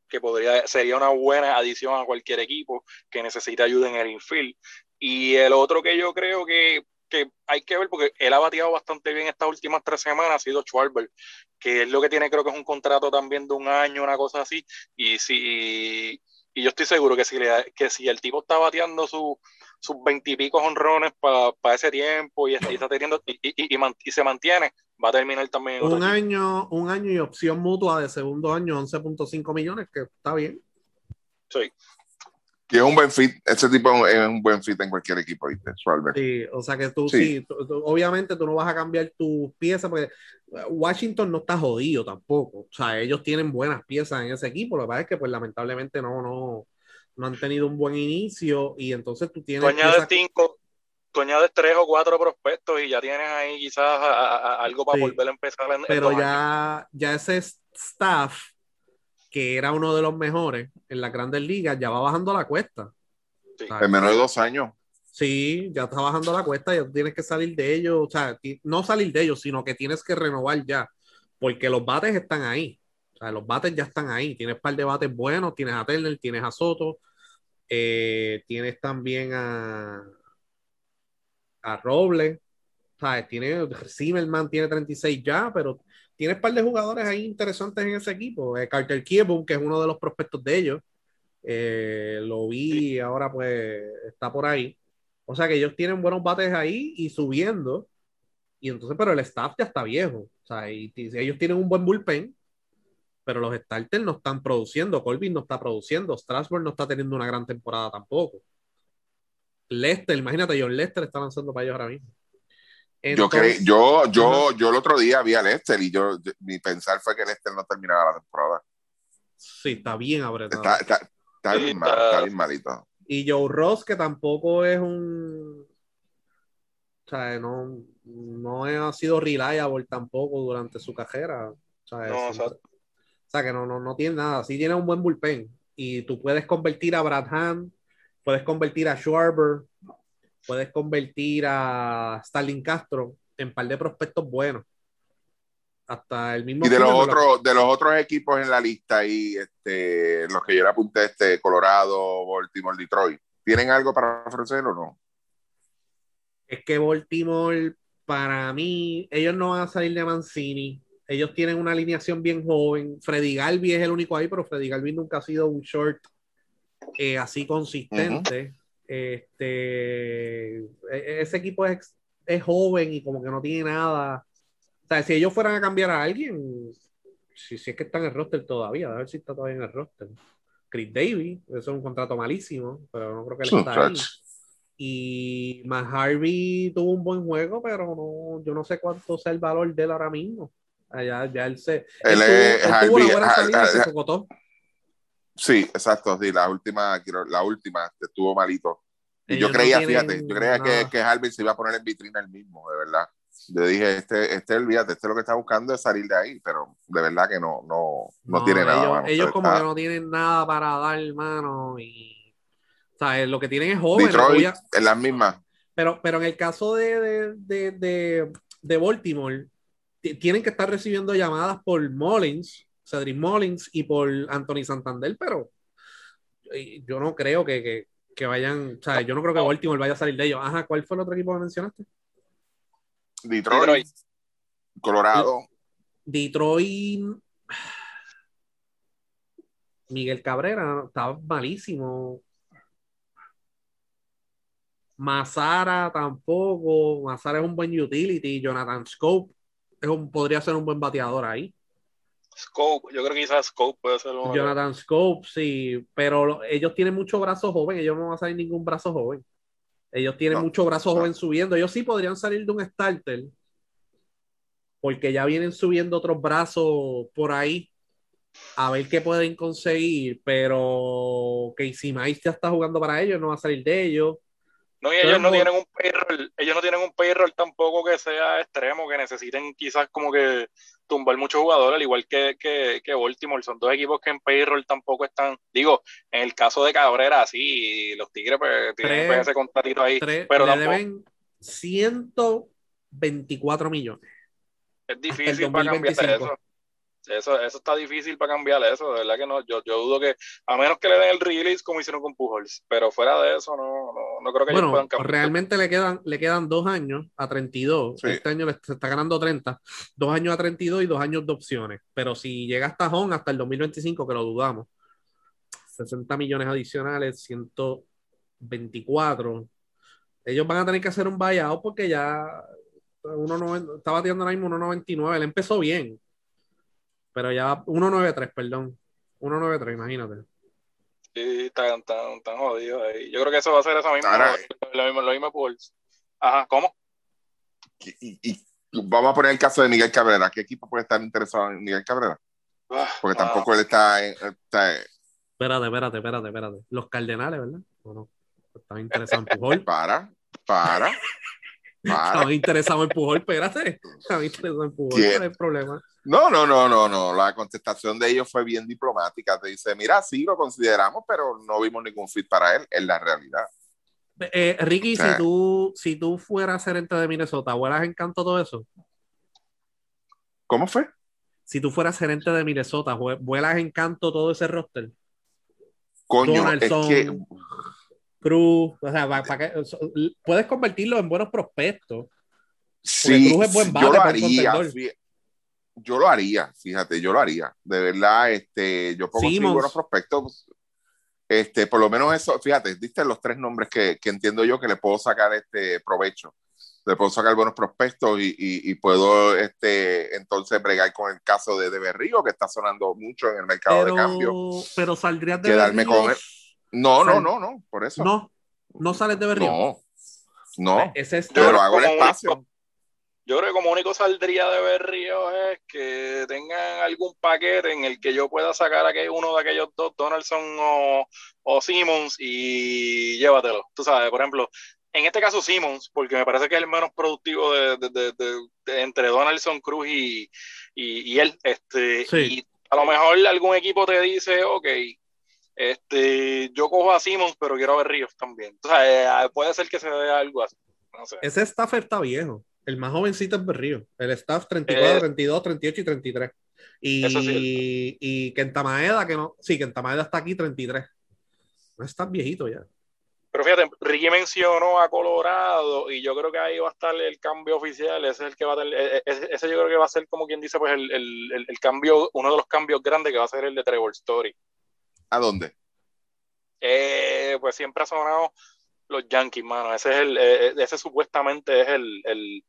que podría, sería una buena adición a cualquier equipo que necesite ayuda en el infield. Y el otro que yo creo que que hay que ver porque él ha bateado bastante bien estas últimas tres semanas, ha sido Schwarber, que es lo que tiene, creo que es un contrato también de un año, una cosa así, y si y yo estoy seguro que si, le, que si el tipo está bateando sus veintipicos honrones para ese tiempo y, está teniendo y, y, se mantiene, va a terminar también. Un año, un año y opción mutua de segundo año, 11.5 millones, que está bien. Sí. Que es un buen fit, ese tipo es un buen fit en cualquier equipo, ¿viste? Sí, o sea que tú sí, obviamente tú no vas a cambiar tus piezas porque Washington no está jodido tampoco. O sea, ellos tienen buenas piezas en ese equipo. Lo que pasa es que, pues, lamentablemente no, no, no han tenido un buen inicio y entonces tú tienes. Tú añades cinco, tú añades tres o cuatro prospectos y ya tienes ahí quizás algo para volver a empezar. En, Pero ya, ya ese staff que era uno de los mejores en las grandes ligas, ya va bajando la cuesta. En menos de dos años. Sí, ya está bajando la cuesta, ya tienes que salir de ellos, o sea, no salir de ellos, sino que tienes que renovar ya, porque los bates están ahí, o sea, los bates ya están ahí, tienes un par de bates buenos, tienes a Turner, tienes a Soto, eh, tienes también a, a Robles, ¿sabes? Tiene, Zimmerman tiene 36 ya, pero tienes un par de jugadores ahí interesantes en ese equipo. Eh, Carter Kiebum, que es uno de los prospectos de ellos. Eh, lo vi, ahora pues está por ahí. O sea que ellos tienen buenos bates ahí y subiendo. Y entonces, pero el staff ya está viejo. O sea, y, ellos tienen un buen bullpen, pero los starters no están produciendo. Colvin no está produciendo. Strasbourg no está teniendo una gran temporada tampoco. Lester, imagínate, John Lester está lanzando para ellos ahora mismo yo, yo, yo, yo el otro día vi a Lester y yo, mi pensar fue que Lester no terminaba la temporada. Sí, está bien apretado. Está, está, está, bien, mal, está bien malito. Y Joe Ross, que tampoco es un. O sea, no, no ha sido reliable tampoco durante su carrera. O sea, no, o sea que no, no, no tiene nada. Sí tiene un buen bullpen. Y tú puedes convertir a Brad Hand, puedes convertir a Schwarber, puedes convertir a Stalin Castro en par de prospectos buenos. Hasta el mismo. Y de los, otros, de los otros equipos en la lista, y este, los que yo le apunté, este, Colorado, Baltimore, Detroit, ¿tienen algo para ofrecer o no? Es que Baltimore, para mí, ellos no van a salir de Mancini. Ellos tienen una alineación bien joven. Freddy Galvi es el único ahí, pero Freddy Galvi nunca ha sido un short eh, así consistente. Este, e-, ese equipo es, es, joven y como que no tiene nada. O sea, si ellos fueran a cambiar a alguien, si, si es que está en el roster todavía, a ver si está todavía en el roster. Chris Davis, eso es un contrato malísimo, pero no creo que él está ahí. Y más Harvey tuvo un buen juego, pero no, yo no sé cuánto sea el valor de él ahora mismo. Allá, ya él se. Él, tuvo, una buena salida y se socotó. Sí, exacto, sí, la última, la última estuvo malito. Y yo creía, fíjate, yo creía que, que Harvey se iba a poner en vitrina el mismo, de verdad. Yo dije, este, este, olvídate, este lo que está buscando es salir de ahí, pero de verdad que no, no, no, tiene nada. Ellos, como que no tienen nada para dar, hermano, y o sea, lo que tienen es jóvenes. Detroit, en las mismas. Pero, pero en el caso de, de, de, de, de Baltimore, tienen que estar recibiendo llamadas por Mullins, Cedric Mullins y por Anthony Santander, pero yo no creo que, que, que vayan, o sea, yo no creo que Baltimore vaya a salir de ellos. Ajá, ¿cuál fue el otro equipo que mencionaste? Detroit, Colorado. Detroit. Miguel Cabrera estaba malísimo. Mazara tampoco. Mazara es un buen utility. Jonathan Scope es un, podría ser un buen bateador ahí. Scope, yo creo que quizás Scope puede ser un. Jonathan Scope, sí, pero ellos tienen mucho brazo joven. Ellos no van a salir ningún brazo joven. Ellos tienen mucho brazo joven subiendo. Ellos sí podrían salir de un starter. Porque ya vienen subiendo otros brazos por ahí. A ver qué pueden conseguir. Pero que si ya está jugando para ellos, no va a salir de ellos. No, y ellos no tienen un payroll, ellos no tienen un payroll tampoco que sea extremo, que necesiten quizás como que tumbar muchos jugadores, al igual que, que, que Baltimore. Son dos equipos que en payroll tampoco están. Digo, en el caso de Cabrera, sí, los Tigres pues, tienen ese contratito ahí. pero le deben 124 millones. Es difícil para cambiar eso. Eso, eso está difícil para cambiar eso, de verdad que no. Yo, yo dudo que, a menos que le den el release como hicieron con Pujols, pero fuera de eso, no, no, no creo que ellos puedan cambiar. Realmente le quedan, le quedan dos años a 32. Este año se está ganando 30. Dos años a 32 y dos años de opciones. Pero si llega hasta Home hasta el 2025, que lo dudamos, 60 millones adicionales, 124. Ellos van a tener que hacer un buyout porque ya uno estaba tirando ahora mismo 1.99. Él empezó bien pero ya 193, perdón. 193, imagínate. Sí, están tan, tan jodidos ahí. Yo creo que eso va a ser esa misma, lo mismo, lo mismo Pulse. Ajá, ¿cómo? Y, y, vamos a poner el caso de Miguel Cabrera. ¿Qué equipo puede estar interesado en Miguel Cabrera? Ah, Porque tampoco él está, está, Espérate, espérate, espérate, espérate. Los Cardenales, ¿verdad? ¿O no? Están interesados en Pujol. Para, para. Estaba interesado en Pujol, espérate. Estaba interesado en Pujol. No, no, no, no, no. La contestación de ellos fue bien diplomática. Te dice, mira, sí lo consideramos, pero no vimos ningún fit para él, en la realidad. Eh, Ricky, si, tú, si tú fueras gerente de Minnesota, ¿vuelas encanto todo eso? ¿Cómo fue? Si tú fueras gerente de Minnesota, ¿vuelas encanto todo ese roster? Coño, es que Cruz, o sea, para puedes convertirlo en buenos prospectos. Sí, Cruz es buen yo lo haría. Yo lo haría, fíjate, yo lo haría. De verdad, este, yo pongo buenos prospectos. Este, por lo menos eso, fíjate, diste los tres nombres que, que, entiendo yo que le puedo sacar este provecho. Le puedo sacar buenos prospectos y, y, puedo este, entonces bregar con el caso de De Berrío, que está sonando mucho en el mercado de cambio. Pero saldrías de quedarme con él. No, no, no, no, por eso. No, no sales de Berrío. No, no. Ese es yo lo hago en espacio. yo creo que como único saldría de Berrío es que tengan algún paquete en el que yo pueda sacar a uno de aquellos dos, Donaldson o, o Simmons, y llévatelo. Tú sabes, por ejemplo, en este caso Simmons, porque me parece que es el menos productivo de, de, de, entre Donaldson, Cruz y, y, y él. Este, Y a lo mejor algún equipo te dice, ok, este, yo cojo a Simmons, pero quiero ver Ríos también. Entonces, eh, puede ser que se vea algo así. Ese staff está viejo. El más jovencito es Berrío. El staff 34, 32, 38 y 33. Y, sí. y Kentamaeda, que no. Sí, Kentamaeda está aquí 33. No es tan viejito ya. Pero fíjate, Ricky mencionó a Colorado y yo creo que ahí va a estar el cambio oficial. Ese es el que va a tener, e, e, ese, yo creo que va a ser como quien dice, pues el, el, el, cambio, uno de los cambios grandes que va a ser el de Trevor Story. ¿A dónde? Eh, pues siempre ha sonado los Yankees, mano. Ese es el, eh, ese supuestamente es el,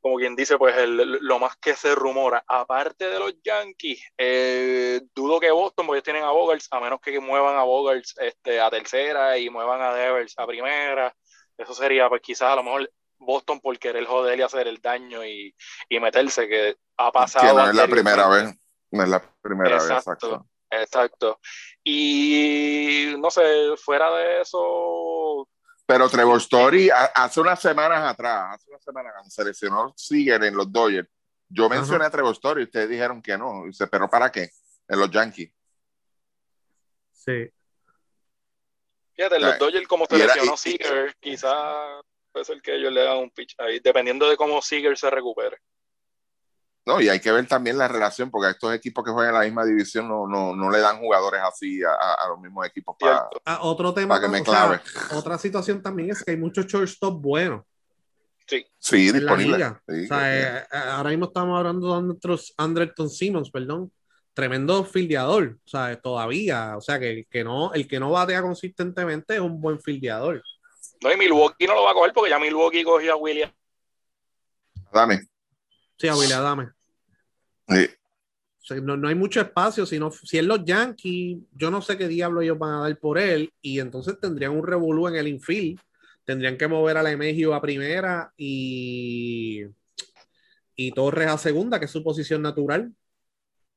como quien dice, pues lo más que se rumora. Aparte de los Yankees, eh, dudo que Boston, porque ellos tienen a Bogarts, a menos que muevan a Bogarts este, a tercera y muevan a Devers a primera. Eso sería, pues quizás a lo mejor Boston por querer joder y hacer el daño y, meterse, que ha pasado. Que no es la primera vez. No es la primera vez, exacto. Exacto. Y no sé, fuera de eso, pero Trevor Story, hace unas semanas atrás, hace unas semanas, cuando seleccionó Seager en los Dodgers, yo mencioné a Trevor Story y ustedes dijeron que no. Dice, ¿pero para qué? En los Yankees. Sí. Fíjate, en los Dodgers, como seleccionó Seager, quizás puede ser que ellos le hagan un pitch ahí, dependiendo de cómo Seager se recupere. No, y hay que ver también la relación, porque a estos equipos que juegan en la misma división no, no, no le dan jugadores así a, los mismos equipos para, ah, otro tema que me clave. otra situación también es que hay muchos shortstop buenos. Sí, sí disponibles. Eh, eh, ahora mismo estamos hablando de nuestros Andrelton Simmons, perdón. Tremendo fildeador, o sea, todavía, o sea, que, que no, el que no batea consistentemente es un buen fildeador. No, y Milwaukee no lo va a coger porque ya Milwaukee cogió a William. Dame. Sí, a Willy Adame. no, hay mucho espacio, sino, si es los Yankees, yo no sé qué diablo ellos van a dar por él, y entonces tendrían un revolú en el infield, tendrían que mover a la Emegio a primera y, y Torres a segunda, que es su posición natural,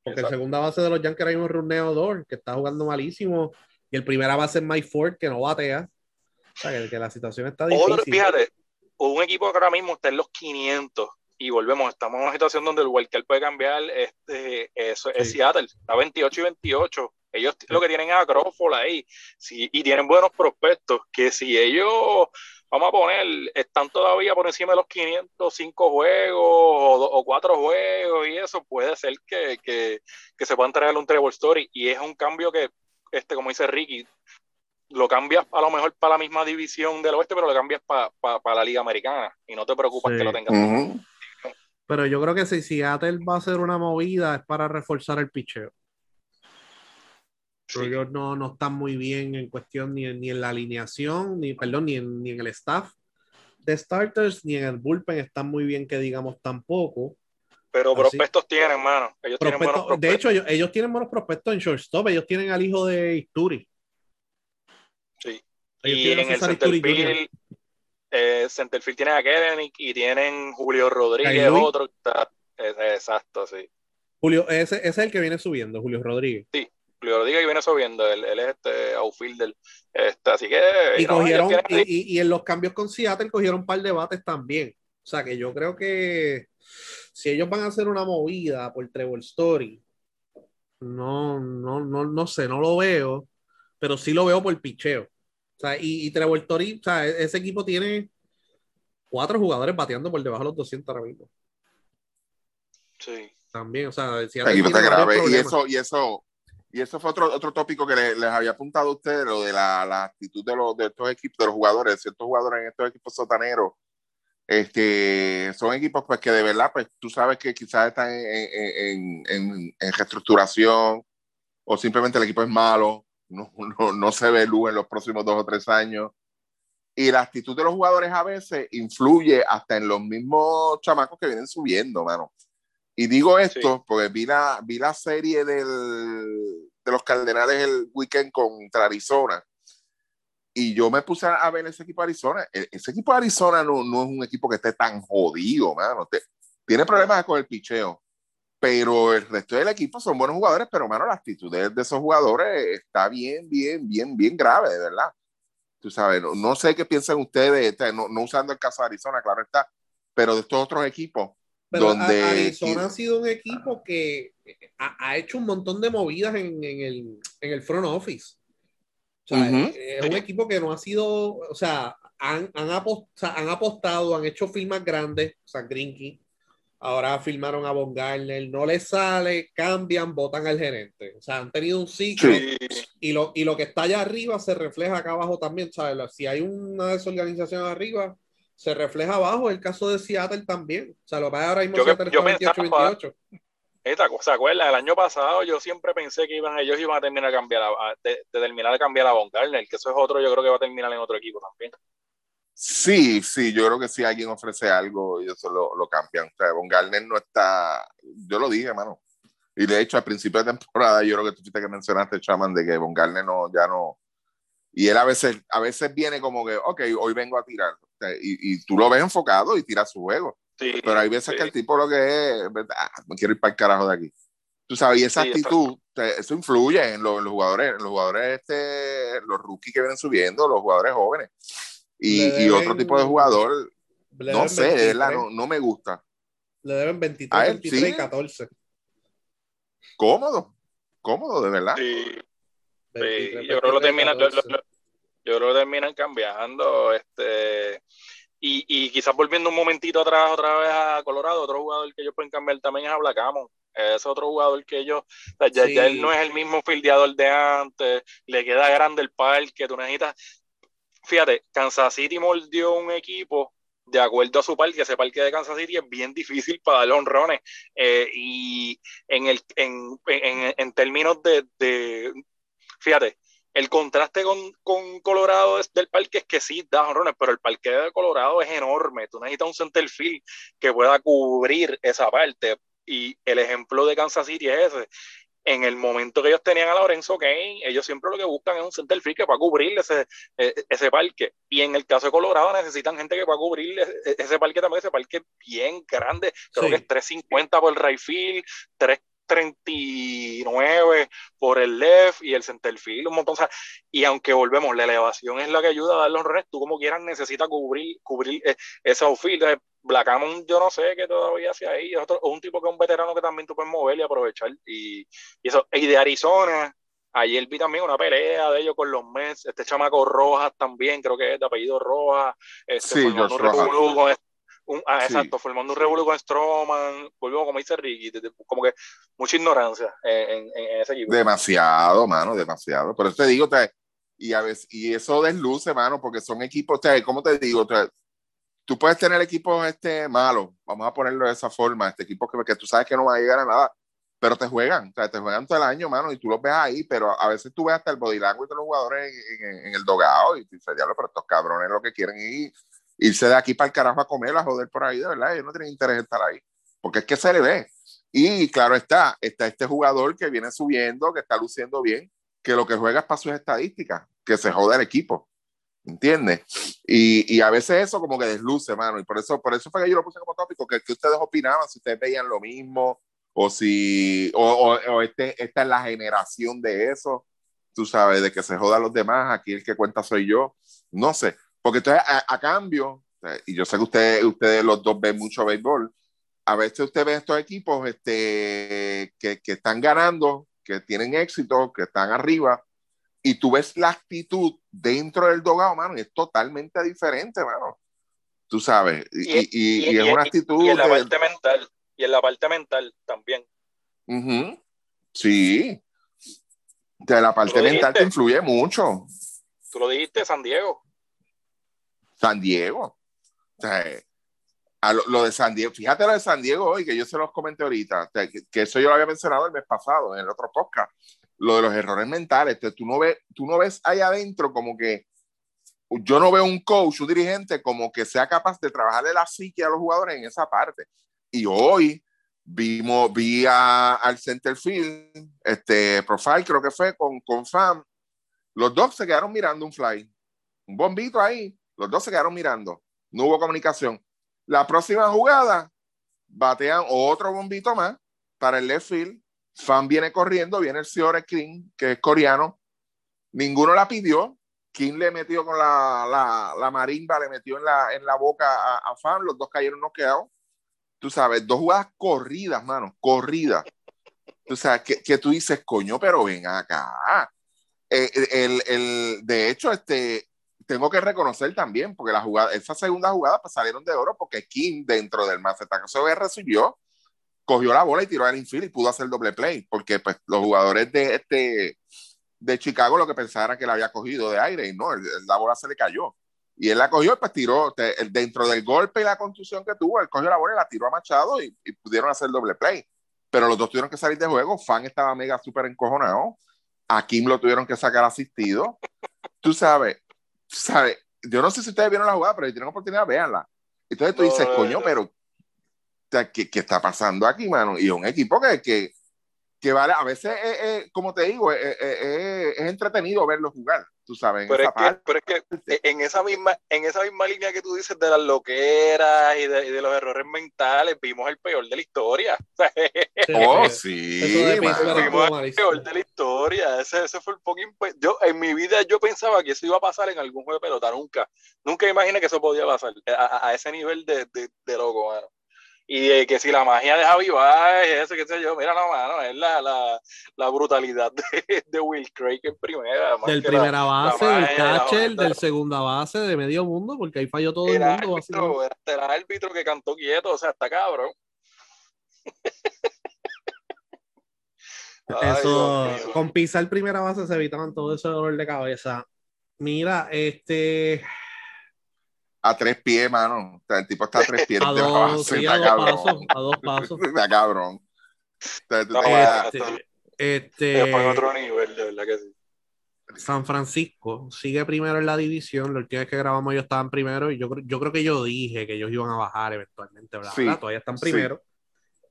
porque el segunda base de los Yankees hay un Runeador que está jugando malísimo, y el primera base es Mike Ford, que no batea. O sea, que, la situación está difícil. fíjate, un equipo que ahora mismo está en los 500 y volvemos, estamos en una situación donde el Walker puede cambiar, este, eso es Seattle, está 28 y 28. Ellos lo que tienen es a Crawford ahí, sí, y tienen buenos prospectos, que si ellos, vamos a poner, están todavía por encima de los 505 juegos o, o cuatro juegos y eso, puede ser que, que, que se puedan traer un Trevor Story, y es un cambio que, este, como dice Ricky, lo cambias a lo mejor para la misma división del oeste, pero lo cambias para la Liga Americana y no te preocupas que lo tengas. Pero yo creo que si Seattle va a hacer una movida es para reforzar el picheo. Ellos no, no están muy bien en cuestión ni en, ni en la alineación, ni, perdón, ni en, ni en el staff de starters, ni en el bullpen están muy bien que digamos tampoco. Pero prospectos tienen, hermano. Ellos tienen buenos prospectos. De hecho, ellos, tienen buenos prospectos en shortstop. Ellos tienen al hijo de Isturi. Sí. y en el centerfield, eh, Centerfield tiene a Kevin y tienen Julio Rodríguez, otro. exacto, sí. Julio, ese, ese, es el que viene subiendo, Julio Rodríguez. Sí, Julio Rodríguez viene subiendo, él, él es este outfielder. Este, así que. Y, cogieron, y, y, en los cambios con Seattle cogieron un par de bates también. O sea que yo creo que si ellos van a hacer una movida por Trevor Story, no, no, no, no sé, no lo veo, pero sí lo veo por picheo. O sea, y, y Trevor Story, o sea, e-, ese equipo tiene cuatro jugadores bateando por debajo de los 200 ahora mismo. Sí. También, o sea, el equipo está grave. Y eso, y eso, y eso fue otro, otro tópico que les, había apuntado a ustedes, lo de la, la actitud de, los, de estos equipos, de los jugadores, de ciertos jugadores en estos equipos sotaneros. Este, son equipos pues que de verdad, pues tú sabes que quizás están en, en, en, en reestructuración o simplemente el equipo es malo no, no, no se ve luz en los próximos dos o tres años. Y la actitud de los jugadores a veces influye hasta en los mismos chamacos que vienen subiendo, mano. Y digo esto porque vi la, vi la serie del, de los Cardenales el weekend contra Arizona. Y yo me puse a ver ese equipo de Arizona. E, ese equipo de Arizona no, no es un equipo que esté tan jodido, mano. tiene problemas con el picheo pero el resto del equipo son buenos jugadores, pero mano, la actitud de, esos jugadores está bien, bien, bien, bien grave, de verdad. Tú sabes, no, sé qué piensan ustedes, no, usando el caso de Arizona, claro está, pero de estos otros equipos. Pero donde Arizona ha sido un equipo que ha, hecho un montón de movidas en, el, en el front office. O sea, es, un equipo que no ha sido, o sea, han, han, han apostado, han hecho firmas grandes, o sea, Grinky, Ahora firmaron a Von Garner, no les sale, cambian, votan al gerente. O sea, han tenido un ciclo y, lo, y lo que está allá arriba se refleja acá abajo también. ¿sabes? Si hay una desorganización arriba, se refleja abajo. El caso de Seattle también. O sea, lo que ahora mismo yo, Seattle 28, 28. Esta cosa, acuerdas? El año pasado yo siempre pensé que iban, ellos iban a terminar a cambiar, a, de, terminar a cambiar a Von Garner, que eso es otro, yo creo que va a terminar en otro equipo también. Sí, sí, yo creo que si alguien ofrece algo, ellos lo, lo cambian. O sea, Von Garner no está, yo lo dije, hermano. Y de hecho, al principio de temporada, yo creo que tú fuiste que mencionaste, Chaman, de que Von Garner no, ya no. Y él a veces, a veces viene como que, ok, hoy vengo a tirar. y, y, tú lo ves enfocado y tira su juego. Sí, Pero hay veces que el tipo lo que es, ah, me quiero ir para el carajo de aquí. Tú sabes, y esa actitud, eso influye en los, jugadores, en los jugadores, este, los rookies que vienen subiendo, los jugadores jóvenes. Y, otro tipo de jugador, no sé, no, no, me gusta. Le deben 23, 23 y 14. Cómodo, cómodo, de verdad. Sí. yo creo que lo terminan, yo, creo que terminan cambiando. Este, y, y quizás volviendo un momentito atrás otra vez a Colorado, otro jugador que ellos pueden cambiar también es a Blacamon. Es otro jugador que ellos, ya, ya, él no es el mismo fildeador de antes, le queda grande el parque, tú necesitas fíjate, Kansas City mordió un equipo de acuerdo a su parque, ese parque de Kansas City es bien difícil para darle honrones. Eh, y en, el, en, en, en términos de, de, fíjate, el contraste con, con Colorado del parque es que sí da honrones, pero el parque de Colorado es enorme. Tú necesitas un center field que pueda cubrir esa parte. Y el ejemplo de Kansas City es ese en el momento que ellos tenían a Lorenzo Kane, ellos siempre lo que buscan es un center field que para cubrir ese, e, ese parque. Y en el caso de Colorado necesitan gente que para cubrir ese, parque también, ese parque bien grande, creo que es 350 por el right field, 339 por el left y el center field, un montón. y aunque volvemos, la elevación es la que ayuda a dar los runs, tú como quieras necesitas cubrir, cubrir eh, ese outfield. Blackhamon, yo no sé qué todavía hace ahí. Es otro, un tipo que es un veterano que también tú puedes mover y aprovechar. Y, eso. Y de Arizona, ayer vi también una pelea de ellos con los Mets. Este chamaco Rojas también, creo que es de apellido Rojas. Este, sí, formando un con, un, ah, exacto, formando un revuelo con Stroman. Volvemos, como dice Ricky, como que mucha ignorancia en, en, ese equipo. Demasiado, mano, demasiado. Pero te digo, te, y, a veces, y eso desluce, mano, porque son equipos, te, ¿cómo te digo? Te, tú puedes tener equipos este, malos, vamos a ponerlo de esa forma, este equipo que, que tú sabes que no va a llegar a nada, pero te juegan, o sea, te juegan todo el año, mano, y tú los ves ahí, pero a veces tú ves hasta el body language de los jugadores en, en, el dogado y dices, diablo, pero estos cabrones lo que quieren es irse de aquí para el carajo a comer, a joder por ahí, de verdad, ellos no tienen interés en estar ahí, porque es que se le ve. Y claro está, está este jugador que viene subiendo, que está luciendo bien, que lo que juega es para sus estadísticas, que se jode el equipo. ¿entiendes? Y, y, a veces eso como que desluce, mano, y por eso, por eso fue que yo lo puse como tópico, que, que ustedes opinaban, si ustedes veían lo mismo, o si, o, o, este, esta es la generación de eso, tú sabes, de que se jodan los demás, aquí el que cuenta soy yo, no sé, porque entonces a, cambio, y yo sé que ustedes, ustedes los dos ven mucho béisbol, a veces usted ve estos equipos este, que, que están ganando, que tienen éxito, que están arriba, y tú ves la actitud dentro del dogado, mano, y es totalmente diferente, mano. Tú sabes, y, y, es una actitud. Y en la parte mental, y en la parte mental también. Sí. De la parte mental te influye mucho. Tú lo dijiste, San Diego. San Diego. O sea, lo, de San Diego, fíjate lo de San Diego hoy, que yo se los comenté ahorita, que, que, eso yo lo había mencionado el mes pasado en el otro podcast lo de los errores mentales. tú, no ves, tú no ves ahí adentro como que yo no veo un coach, un dirigente como que sea capaz de trabajarle la psique a los jugadores en esa parte. Y hoy vimos, vi al center field, este profile creo que fue con, con Fam. Los dos se quedaron mirando un fly, un bombito ahí. Los dos se quedaron mirando. No hubo comunicación. La próxima jugada, batean otro bombito más para el left field Fan viene corriendo, viene el señor King, que es coreano. Ninguno la pidió. King le metió con la, la, marimba, le metió en la, en la boca a, Fan. Los dos cayeron noqueados. Tú sabes, dos jugadas corridas, mano, corridas. Tú sabes, que, que tú dices, coño, pero ven acá. Eh, el, el, de hecho, este, tengo que reconocer también, porque la jugada, esa segunda jugada pues, salieron de oro porque King dentro del macetazo recibió cogió la bola y tiró al infield y pudo hacer doble play, porque pues los jugadores de este de Chicago lo que pensaban que la había cogido de aire y no, la bola se le cayó. Y él la cogió y pues tiró, dentro del golpe y la contusión que tuvo, él cogió la bola y la tiró a Machado y, pudieron hacer doble play. Pero los dos tuvieron que salir de juego, Fan estaba mega súper encojonado, a Kim lo tuvieron que sacar asistido. Tú sabes, sabes, yo no sé si ustedes vieron la jugada, pero si tienen oportunidad, véanla. Entonces tú dices, coño, pero ¿qué, ¿qué, está pasando aquí, mano? Y un equipo que, que, que vale, a veces, eh, eh, como te digo, eh, es entretenido verlo jugar, tú sabes. Pero, es que, pero, es que, en esa misma, en esa misma línea que tú dices de las loqueras y de, los errores mentales, vimos el peor de la historia. oh, sí. vimos el peor de la historia. Ese, ese fue el fucking. Yo, en mi vida, yo pensaba que eso iba a pasar en algún juego de pelota. Nunca. Nunca imaginé que eso podía pasar a, ese nivel de, de, de loco, mano y que si la magia de Javi Baez, eso, qué sé yo, mira, no, mano, es la, la, la brutalidad de, de, Will Craig en primera. Del primera base, del catcher, del segunda base, de medio mundo, porque ahí falló todo el mundo. Árbitro, era, el árbitro que cantó quieto, o sea, está cabrón. Eso, con pisar primera base se evitaban todo ese dolor de cabeza. Mira, este a tres pies, mano. el tipo está a tres pies. a, dos, sí, a dos pasos. A dos pasos. Está cabrón. este, este otro nivel, de verdad que sí. San Francisco sigue primero en la división. La última vez que grabamos ellos estaban primero y yo, yo creo que yo dije que ellos iban a bajar eventualmente, ¿verdad? Sí, Todavía están primero.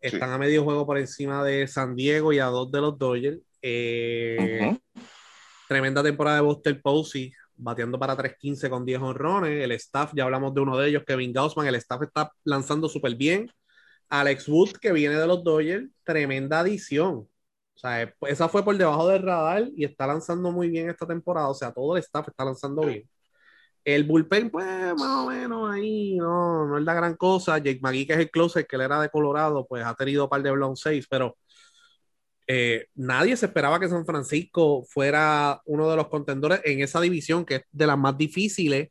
Están a medio juego por encima de San Diego y a dos de los Dodgers. Eh, tremenda temporada de Buster Posey bateando para 3.15 con 10 honrones. El staff, ya hablamos de uno de ellos, Kevin Gaussman, el staff está lanzando súper bien. Alex Wood, que viene de los Dodgers, tremenda adición. O sea, esa fue por debajo del radar y está lanzando muy bien esta temporada. O sea, todo el staff está lanzando bien. El bullpen, pues, más o menos ahí, no, no es la gran cosa. Jake McGee, que es el closer, que él era de Colorado, pues ha tenido un par de blown saves, pero eh, nadie se esperaba que San Francisco fuera uno de los contendores en esa división que es de las más difíciles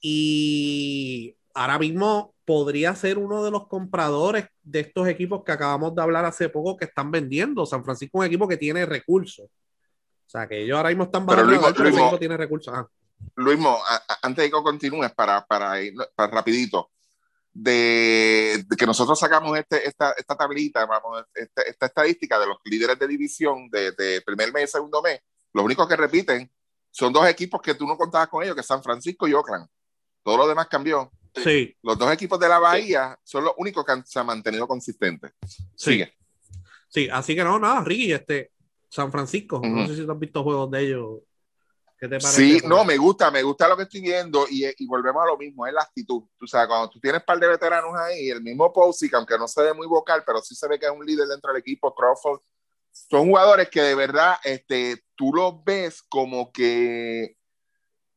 y ahora mismo podría ser uno de los compradores de estos equipos que acabamos de hablar hace poco que están vendiendo. San Francisco es un equipo que tiene recursos. O sea, que ellos ahora mismo están pero el equipo tiene recursos. Luis, antes de que continúes, para, para ir para rapidito, de, que nosotros sacamos este, esta, esta tablita, vamos, esta, esta, estadística de los líderes de división de, primer mes y segundo mes, los únicos que repiten son dos equipos que tú no contabas con ellos, que San Francisco y Oakland. Todo lo demás cambió. Sí. Los dos equipos de la Bahía son los únicos que se han mantenido consistentes. Sigue. Sí, así que no, nada, Ricky, este, San Francisco, no sé si tú has visto juegos de ellos Sí, no, me gusta, me gusta lo que estoy viendo y, y, volvemos a lo mismo, es la actitud. Tú sabes, cuando tú tienes un par de veteranos ahí, el mismo Posey, aunque no se ve muy vocal, pero sí se ve que es un líder dentro del equipo, Crawford, son jugadores que de verdad este, tú los ves como que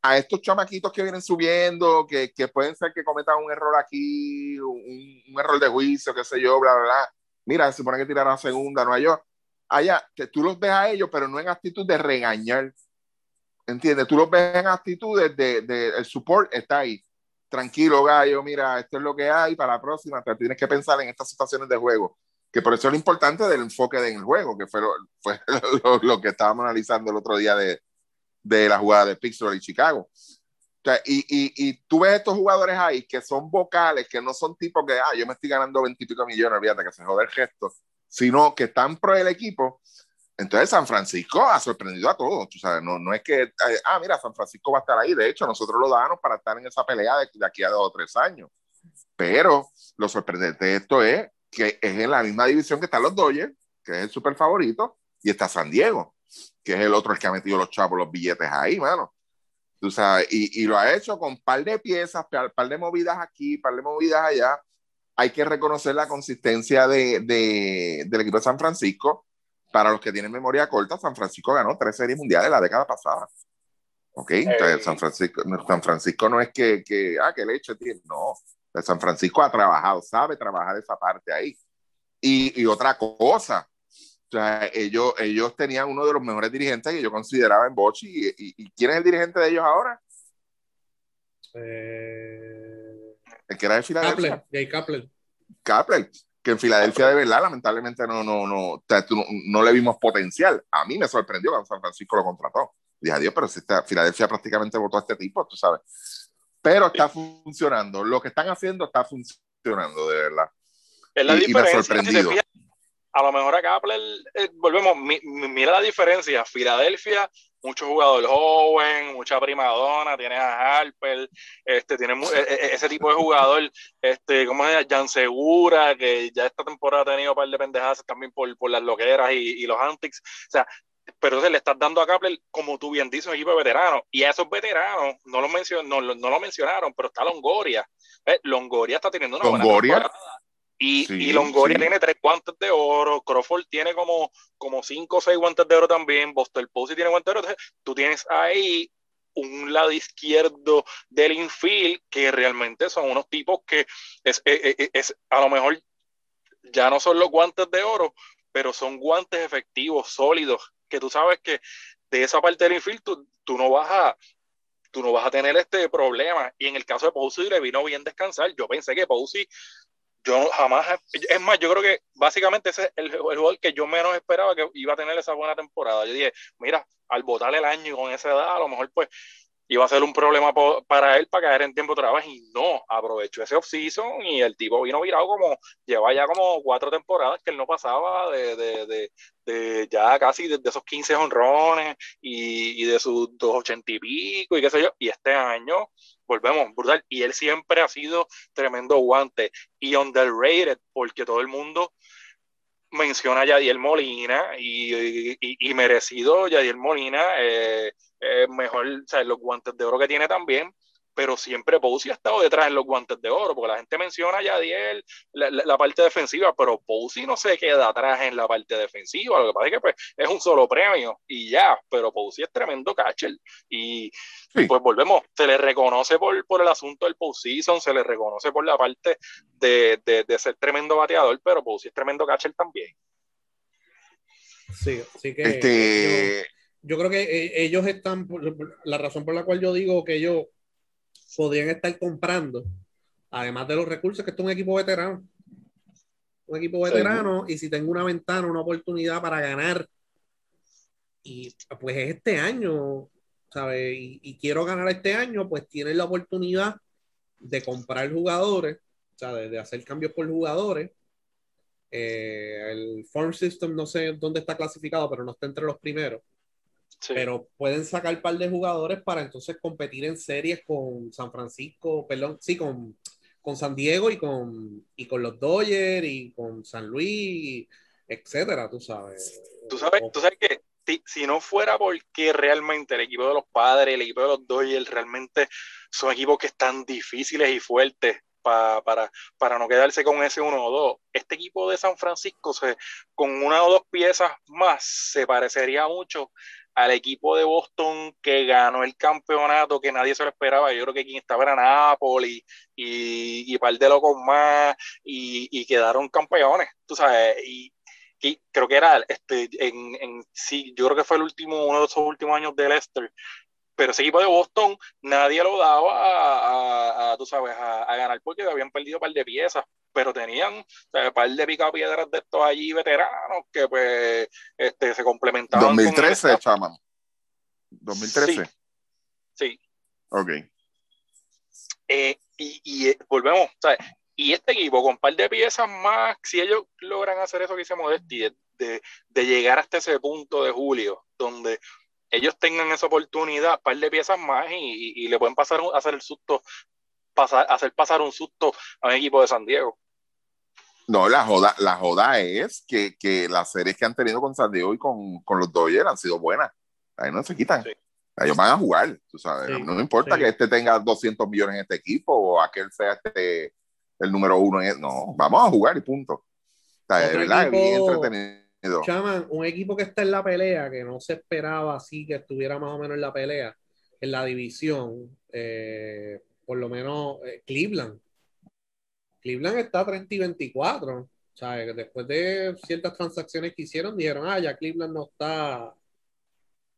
a estos chamaquitos que vienen subiendo, que, que pueden ser que cometan un error aquí, un, un, error de juicio, qué sé yo, bla, bla, bla. Mira, se supone que tirar a segunda, no hay yo. Allá, que tú los ves a ellos, pero no en actitud de regañar ¿Entiendes? Tú lo ves en actitudes de, de, el support está ahí. Tranquilo, gallo, mira, esto es lo que hay para la próxima. Pero tienes que pensar en estas situaciones de juego. Que por eso es lo importante del enfoque en el juego, que fue lo, fue lo, que estábamos analizando el otro día de, de la jugada de Pixel y Chicago. O sea, y, y, y, tú ves estos jugadores ahí que son vocales, que no son tipos que, ah, yo me estoy ganando 20 y pico millones, olvídate que se jode el gesto, sino que están pro el equipo entonces San Francisco ha sorprendido a todos, tú sabes, no, no es que, eh, ah, mira, San Francisco va a estar ahí, de hecho nosotros lo damos para estar en esa pelea de, de, aquí a dos o tres años, pero lo sorprendente de esto es que es en la misma división que están los Dodgers, que es el super favorito, y está San Diego, que es el otro el que ha metido los chavos, los billetes ahí, mano. Tú sabes, y, y lo ha hecho con un par de piezas, un par de movidas aquí, par de movidas allá. Hay que reconocer la consistencia de, de, del equipo de San Francisco para los que tienen memoria corta, San Francisco ganó tres series mundiales la década pasada. ¿Ok? Entonces, San Francisco, San Francisco no es que, que ah, que leche tiene, no. San Francisco ha trabajado, sabe trabajar esa parte ahí. Y, y otra cosa, o sea, ellos, ellos tenían uno de los mejores dirigentes que yo consideraba en Bochi. ¿Y, y, quién es el dirigente de ellos ahora? Eh... El que era de Filadelfia. Kapler, Jay. Kapler que en Filadelfia de verdad lamentablemente no, no, no, no, le vimos potencial. A mí me sorprendió cuando San Francisco lo contrató. Dije, adiós, pero si está, Filadelfia prácticamente votó a este tipo, tú sabes. Pero está funcionando. Lo que están haciendo está funcionando, de verdad. Es la diferencia. a lo mejor acá, eh, volvemos, mira la diferencia. Filadelfia mucho jugador joven, mucha primadona, tienes a Harper, este, tiene e, e, ese tipo de jugador, este, ¿cómo es? Jan Segura, que ya esta temporada ha tenido un par de pendejadas también por, por las loqueras y, y los antics. O sea, pero se le estás dando a Kapler, como tú bien dices, un equipo de veteranos. Y a esos veteranos, no lo, mencion, no, no, lo mencionaron, pero está Longoria. Longoria está teniendo una Longoria. buena Y, y, Longoria tiene tres guantes de oro, Crawford tiene como, como cinco o seis guantes de oro también, Boston Posey tiene guantes de oro. tú tienes ahí un lado izquierdo del infield que realmente son unos tipos que es, es, es, a lo mejor ya no son los guantes de oro, pero son guantes efectivos, sólidos, que tú sabes que de esa parte del infield tú, no vas a tú no vas a tener este problema. Y en el caso de Pousi le vino bien descansar. Yo pensé que Pousi, yo jamás, es más, yo creo que básicamente ese es el, el que yo menos esperaba que iba a tener esa buena temporada. Yo dije, mira, al votar el año con esa edad, a lo mejor pues iba a ser un problema para él para caer en tiempo de trabajo y no, aprovechó ese off-season y el tipo vino virado como, lleva ya como cuatro temporadas que él no pasaba de, de, de, ya casi de, esos 15 honrones y, y de sus ochenta y pico y qué sé yo, y este año volvemos, brutal, y él siempre ha sido tremendo guante y underrated porque todo el mundo menciona a Yadiel Molina y, y, merecido Yadiel Molina, eh, mejor, o sea, los guantes de oro que tiene también, pero siempre Posey ha estado detrás en los guantes de oro, porque la gente menciona a Yadiel la, la, parte defensiva, pero Posey no se queda atrás en la parte defensiva, lo que pasa es que pues, es un solo premio y ya, pero Posey es tremendo catcher. Y, pues volvemos, se le reconoce por, por el asunto del postseason, se le reconoce por la parte de, de, de ser tremendo bateador, pero Posey es tremendo catcher también. Sí, así que este... yo, creo que eh, ellos están, la razón por la cual yo digo que ellos podrían estar comprando, además de los recursos, que esto es un equipo veterano. Un equipo veterano, y si tengo una ventana, una oportunidad para ganar, y pues es este año, ¿sabes? Y, quiero ganar este año, pues tienen la oportunidad de comprar jugadores, o sea, de, hacer cambios por jugadores. Eh, el Farm System no sé dónde está clasificado, pero no está entre los primeros. Pero pueden sacar un par de jugadores para entonces competir en series con San Francisco, perdón, sí, con, con San Diego y con, y con los Dodgers y con San Luis, etcétera, tú sabes. Tú sabes, tú sabes que si, no fuera porque realmente el equipo de los padres, el equipo de los Dodgers realmente son equipos que están difíciles y fuertes para, para, para, no quedarse con ese uno o dos. Este equipo de San Francisco, se, con una o dos piezas más, se parecería mucho al equipo de Boston que ganó el campeonato que nadie se lo esperaba. Yo creo que quien estaba era Napoli y, y par de locos más y, quedaron campeones, tú sabes. Y, creo que era este, en, en, sí, yo creo que fue el último, uno de esos últimos años de Leicester. Pero ese equipo de Boston nadie lo daba a, tú sabes, a, ganar porque habían perdido un par de piezas pero tenían un par de picapiedras de estos allí veteranos que pues este, se complementaban. 2013, chaman. 2013. Sí. Ok. Eh, y, y eh, volvemos, ¿sabes? Y este equipo con un par de piezas más, si ellos logran hacer eso que dice Modesti, de, de, llegar hasta ese punto de julio, donde ellos tengan esa oportunidad, un par de piezas más y, y, le pueden pasar hacer el susto, pasar, hacer pasar un susto a un equipo de San Diego. No, la joda, la joda es que, que las series que han tenido con San Diego y con, con los Dodgers han sido buenas. Ahí no se quitan. Ellos van a jugar, tú sabes. no importa que este tenga 200 millones en este equipo o aquel sea este, el número uno. En, no, vamos a jugar y punto. O verdad, bien entretenido. Chaman, un equipo que está en la pelea, que no se esperaba así que estuviera más o menos en la pelea, en la división, eh, por lo menos eh, Cleveland Cleveland está 30 y 24. O sea, después de ciertas transacciones que hicieron, dijeron, ah, ya Cleveland no está,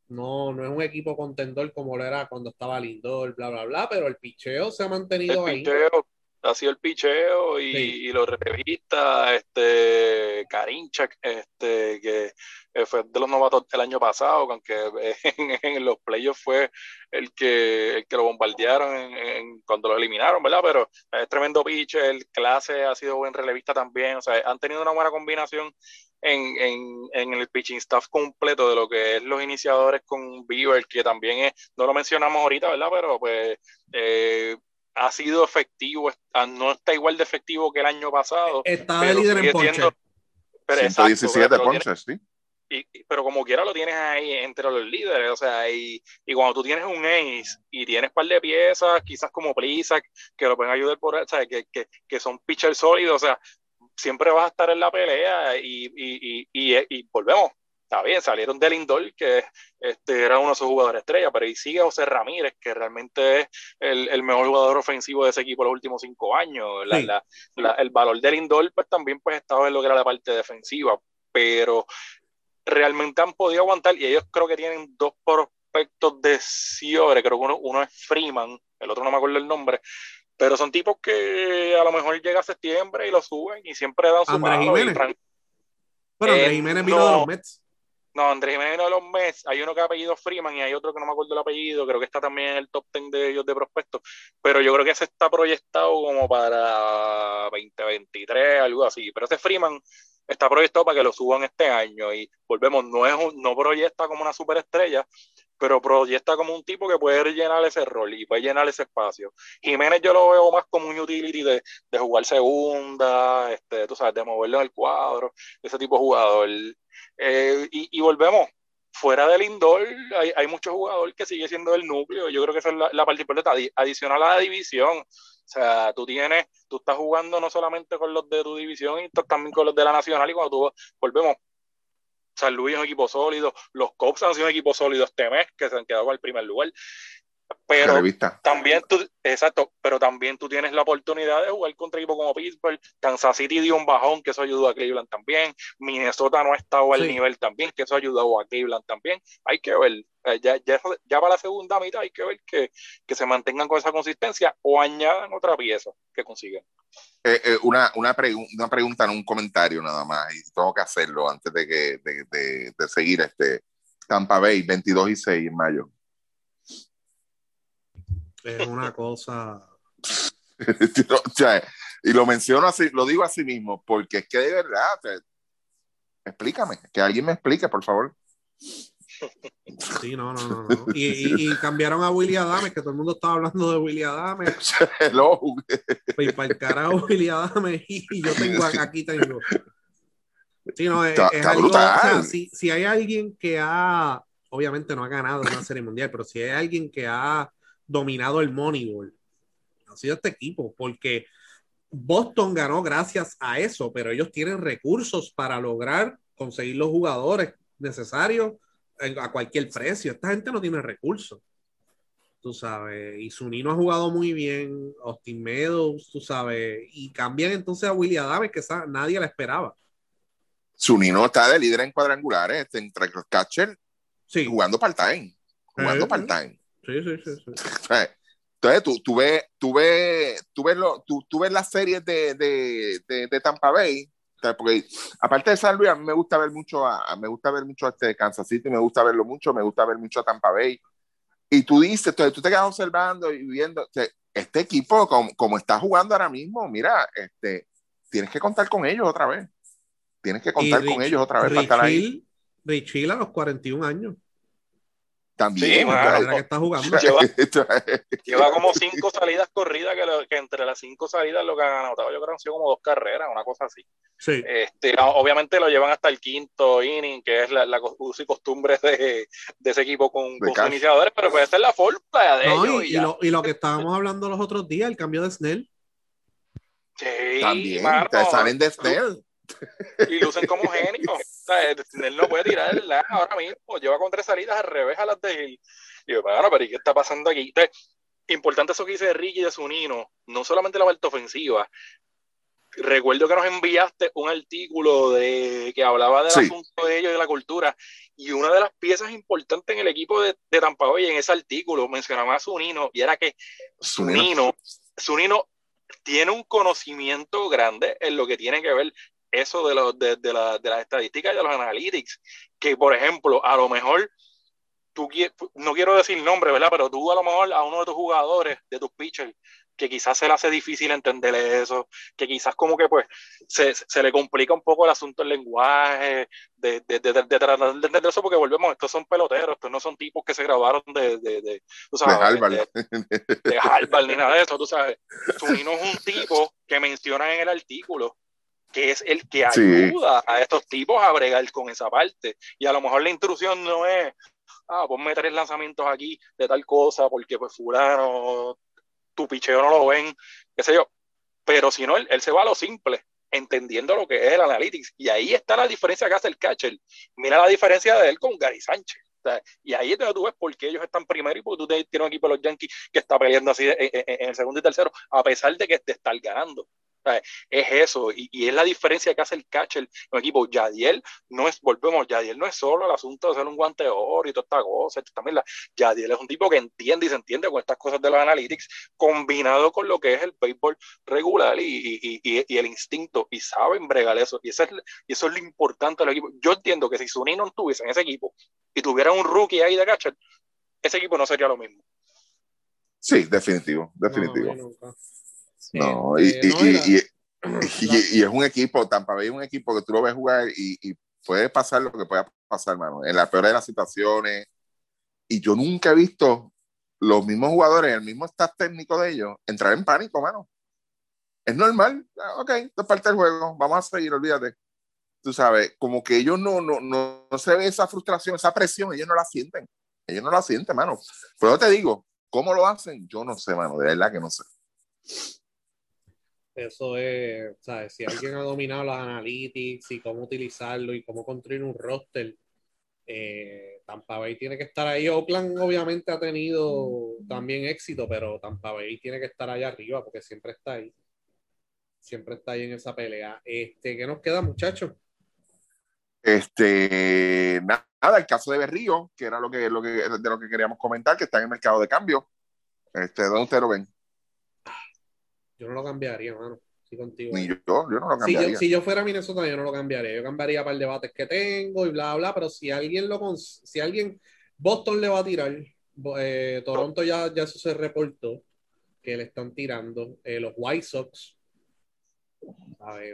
no, no es un equipo contendor como lo era cuando estaba Lindor, bla, bla, bla, pero el picheo se ha mantenido el ahí. Picheo, ha sido el picheo y, y los revistas, este, Karinchak, este, que eh, fue de los novatos del año pasado, aunque en, los playoffs fue el que, el que lo bombardearon en, cuando lo eliminaron, ¿verdad? Pero es tremendo pitcher, el clase ha sido buen relevista también, o sea, han tenido una buena combinación en, en, en, el pitching staff completo de lo que es los iniciadores con Beaver, que también es, no lo mencionamos ahorita, ¿verdad? Pero pues eh, ha sido efectivo, no está igual de efectivo que el año pasado. Está de líder en ponche. Pero 117 ponches, sí. Y, pero como quiera lo tienes ahí entre los líderes, o sea, y, y cuando tú tienes un ace y tienes un par de piezas, quizás como Plisak, que lo pueden ayudar por, o sea, que, que, que son pitchers sólidos, o sea, siempre vas a estar en la pelea y, y, y volvemos, está bien, salieron de Lindor, que este, era uno de sus jugadores estrella, pero ahí sigue José Ramírez, que realmente es el, el, mejor jugador ofensivo de ese equipo los últimos cinco años. La, la, el valor de Lindor, pues también pues estaba en lo que era la parte defensiva, pero realmente han podido aguantar y ellos creo que tienen dos prospectos de Ciore, creo que uno, uno es Freeman, el otro no me acuerdo el nombre, pero son tipos que a lo mejor llega a septiembre y lo suben y siempre dan su Andrés Jiménez. Bueno, Andrés Jiménez vino de los Mets. No, Andrés Jiménez de los Mets, hay uno que ha apellido Freeman y hay otro que no me acuerdo el apellido, creo que está también en el top 10 de ellos de prospectos, pero yo creo que ese está proyectado como para 2023, algo así, pero ese Freeman está proyectado para que lo suban este año y volvemos, no, es no proyecta como una superestrella, pero proyecta como un tipo que puede llenar ese rol y puede llenar ese espacio. Jiménez yo lo veo más como un utility de, de jugar segunda, este, tú sabes, de moverlo en el cuadro, ese tipo de jugador. Eh, y, y, volvemos, fuera del indoor hay, hay muchos jugadores que sigue siendo el núcleo. Yo creo que esa es la, la parte importante, adicional a la división. O sea, tú tienes, tú estás jugando no solamente con los de tu división, y también con los de la nacional. Y cuando tú volvemos, San Luis es un equipo sólido, los Cops han sido un equipo sólido este mes, que se han quedado al primer lugar. Pero también tú, exacto, pero también tú tienes la oportunidad de jugar contra equipos como Pittsburgh, Kansas City dio un bajón, que eso ayudó a Cleveland también, Minnesota no ha estado al nivel también, que eso ayudó a Cleveland también. Hay que ver, eh, ya, ya, ya, para la segunda mitad hay que ver que, que, se mantengan con esa consistencia o añadan otra pieza que consigan. Eh, eh, una, una, una pregunta, no un comentario nada más, y tengo que hacerlo antes de, que, de, de, de seguir este Tampa Bay, 22 y 6 en mayo es una cosa. y lo menciono así, lo digo así mismo, porque es que de verdad, explícame, que alguien me explique, por favor. Sí, no, no, no. Y, cambiaron a Willy Adame, que todo el mundo estaba hablando de Willy Adame. Hello. Y para el carajo Willy Adame, y yo tengo aquí tengo. Sí, no, es, algo, o sea, si, si hay alguien que ha, obviamente no ha ganado una serie mundial, pero si hay alguien que ha dominado el Moneyball. Ha sido este equipo, porque Boston ganó gracias a eso, pero ellos tienen recursos para lograr conseguir los jugadores necesarios a cualquier precio. Esta gente no tiene recursos. Tú sabes, y Sunino ha jugado muy bien, Austin Meadows, tú sabes, y cambian entonces a William Adams, que nadie la esperaba. Sunino está de líder en cuadrangulares, entre los catcher, sí. jugando part-time, jugando eh, part-time. Sí, sí, sí. Entonces, tú, tú, ves, tú, ves, tú, ves lo, tú, tú ves las series de, de, de, de Tampa Bay, porque aparte de San Luis, a mí me gusta ver mucho a, me gusta ver mucho a este Kansas City, me gusta verlo mucho, me gusta ver mucho a Tampa Bay. Y tú dices, entonces tú te quedas observando y viendo, este equipo como, como, está jugando ahora mismo, mira, este, tienes que contar con ellos otra vez. Tienes que contar con ellos otra vez para estar ahí. Rich a los 41 años. También, que está jugando. Lleva, como cinco salidas corridas, que, que, entre las cinco salidas lo que han anotado, yo creo que han sido como dos carreras, una cosa así. Sí. Este, obviamente lo llevan hasta el quinto inning, que es la, la uso y costumbre de, de, ese equipo con, con iniciadores, pero puede ser la fórmula de ellos. Y, y, lo, y, lo, que estábamos hablando los otros días, el cambio de Snell. Sí, También, te salen de Snell. Y lucen como genios. Sea, él no puede tirar el ahora mismo. Lleva con tres salidas al revés a las de él. Y yo, bueno, pero ¿y qué está pasando aquí? Entonces, importante eso que dice Ricky de Sunino, no solamente la vuelta ofensiva. Recuerdo que nos enviaste un artículo de que hablaba del asunto de ellos y de la cultura. Y una de las piezas importantes en el equipo de, de Tampa Bay en ese artículo mencionaba a Sunino y era que Sunino, Sunino tiene un conocimiento grande en lo que tiene que ver eso de, lo, de, de, la, de las estadísticas y de los analytics, que por ejemplo, a lo mejor tú no quiero decir nombre, ¿verdad? Pero tú a lo mejor a uno de tus jugadores, de tus pitchers, que quizás se le hace difícil entenderle eso, que quizás como que pues se, se le complica un poco el asunto del lenguaje, de, de, de, de, tratar de entender eso, porque volvemos, estos son peloteros, estos no son tipos que se grabaron de, de, de, tú sabes, Harvard. de, Harvard ni nada de eso, tú sabes. Zunino es un tipo que menciona en el artículo que es el que ayuda a estos tipos a bregar con esa parte. Y a lo mejor la intrusión no es, ah, ponme tres lanzamientos aquí de tal cosa, porque pues fulano, tu picheo no lo ven, qué sé yo. Pero si no, él, se va a lo simple, entendiendo lo que es el analytics. Y ahí está la diferencia que hace el catcher. Mira la diferencia de él con Gary Sánchez. y ahí es donde tú ves por qué ellos están primero y porque tú tienes un equipo de los Yankees que está peleando así en, el segundo y tercero, a pesar de que te está ganando es eso, y, es la diferencia que hace el catcher un equipo. Yadiel no es, volvemos, Yadiel no es solo el asunto de ser un guante de oro y toda esta cosa, también la, Yadiel es un tipo que entiende y se entiende con estas cosas de los analytics, combinado con lo que es el béisbol regular y, el instinto, y saben bregar eso, y eso, es, y eso es lo importante del equipo. Yo entiendo que si Sunny no estuviese en ese equipo y tuviera un rookie ahí de catcher, ese equipo no sería lo mismo. Sí, definitivo, definitivo. No, y, y, y, es un equipo, Tampa Bay es un equipo que tú lo ves jugar y, puede pasar lo que pueda pasar, hermano, en la peor de las situaciones. Y yo nunca he visto los mismos jugadores, el mismo staff técnico de ellos, entrar en pánico, mano. Es normal, ah, ok, es parte del juego, vamos a seguir, olvídate. Tú sabes, como que ellos no, no, no, no se ve esa frustración, esa presión, ellos no la sienten. Ellos no la sienten, mano. Pero te digo, ¿cómo lo hacen? Yo no sé, mano, de verdad que no sé. Eso es, ¿sabes? Si alguien ha dominado los analytics y cómo utilizarlo y cómo construir un roster, eh, Tampa Bay tiene que estar ahí. Oakland obviamente ha tenido también éxito, pero Tampa Bay tiene que estar ahí arriba porque siempre está ahí. Siempre está ahí en esa pelea. Este, ¿Qué nos queda, muchachos? Este, nada, el caso de Berrío, que era lo que, lo que, de lo que queríamos comentar, que está en el mercado de cambio. Este, ¿Dónde ustedes lo ven? Yo no lo cambiaría, mano. Sí, contigo. Ni yo, yo no lo cambiaría. Si yo, fuera Minnesota, yo no lo cambiaría. Yo cambiaría para el debate que tengo y bla, bla, pero si alguien lo si alguien Boston le va a tirar, eh, Toronto ya, ya eso se reportó que le están tirando. Eh, los White Sox,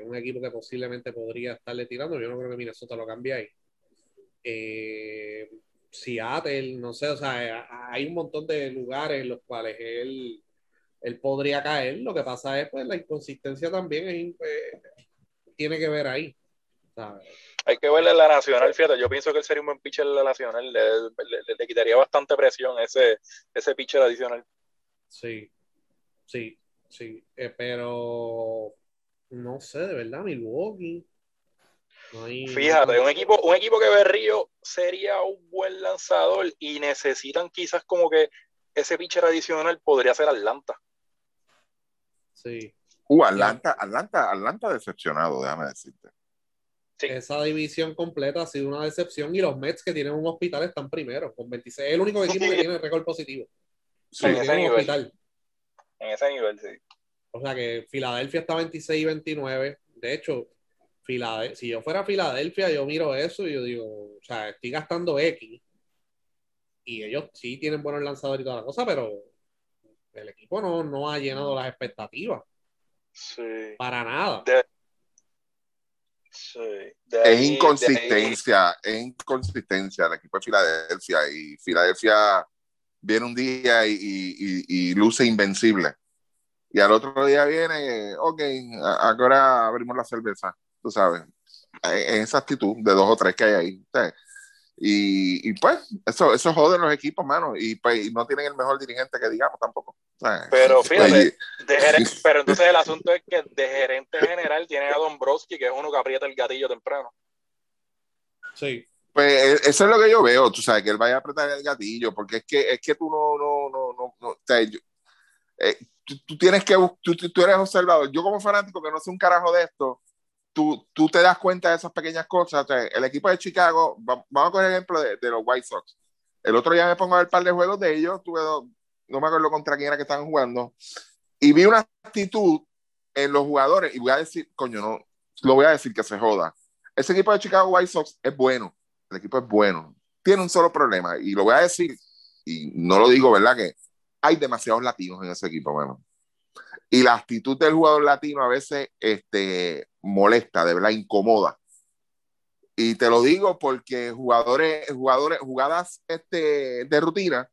un equipo que posiblemente podría estarle tirando. Yo no creo que Minnesota lo cambie ahí. Eh, Seattle, no sé, o sea, hay un montón de lugares en los cuales él él podría caer. Lo que pasa es, pues, la inconsistencia también tiene que ver ahí. Hay que verle la nacional, fíjate, yo pienso que él sería un buen pitcher de la nacional, le, quitaría bastante presión ese, ese pitcher adicional. Sí, sí, sí, eh, pero no sé, de verdad, Milwaukee. Fíjate, un equipo, un equipo que Berrío sería un buen lanzador y necesitan quizás como que ese pitcher adicional podría ser Atlanta. Sí. Uh, Atlanta, Atlanta, Atlanta decepcionado, déjame decirte. Esa división completa ha sido una decepción y los Mets que tienen un hospital están primero, con 26. Es el único equipo que tiene récord positivo. Sí, en ese nivel. En ese nivel, sí. O sea que Filadelfia está 26 y 29. De hecho, si yo fuera a Filadelfia, yo miro eso y yo digo, o sea, estoy gastando X. Y ellos sí tienen buenos lanzadores y toda la cosa, pero el equipo no, no ha llenado las expectativas. Sí. Para nada. sí. es inconsistencia, es inconsistencia el equipo de Filadelfia y Filadelfia viene un día y, y, luce invencible. Y al otro día viene, ok, ahora abrimos la cerveza, tú sabes. En esa actitud de dos o tres que hay ahí. Y, y, pues, eso, eso jode los equipos, mano. Y, pues, no tienen el mejor dirigente que digamos tampoco. pero fíjate, pero entonces el asunto es que de gerente general tiene a Don Broski, que es uno que aprieta el gatillo temprano. Sí. Pues e, eso es lo que yo veo, tú sabes, que él vaya a apretar el gatillo, porque es que, es que tú no, no, no, no, no eh, tú, tienes que, tú, tú eres observador. Yo como fanático que no sé un carajo de esto, tú, tú te das cuenta de esas pequeñas cosas. el equipo de Chicago, vamos a coger el ejemplo de, los White Sox. El otro día me pongo a ver un par de juegos de ellos, tuve no me acuerdo contra quién era que estaban jugando, y vi una actitud en los jugadores, y voy a decir, coño, no, lo voy a decir que se joda. Ese equipo de Chicago White Sox es bueno, el equipo es bueno, tiene un solo problema, y lo voy a decir, y no lo digo, ¿verdad? Que hay demasiados latinos en ese equipo, bueno. Y la actitud del jugador latino a veces este, molesta, de verdad, incomoda. Y te lo digo porque jugadores, jugadores, jugadas este, de rutina,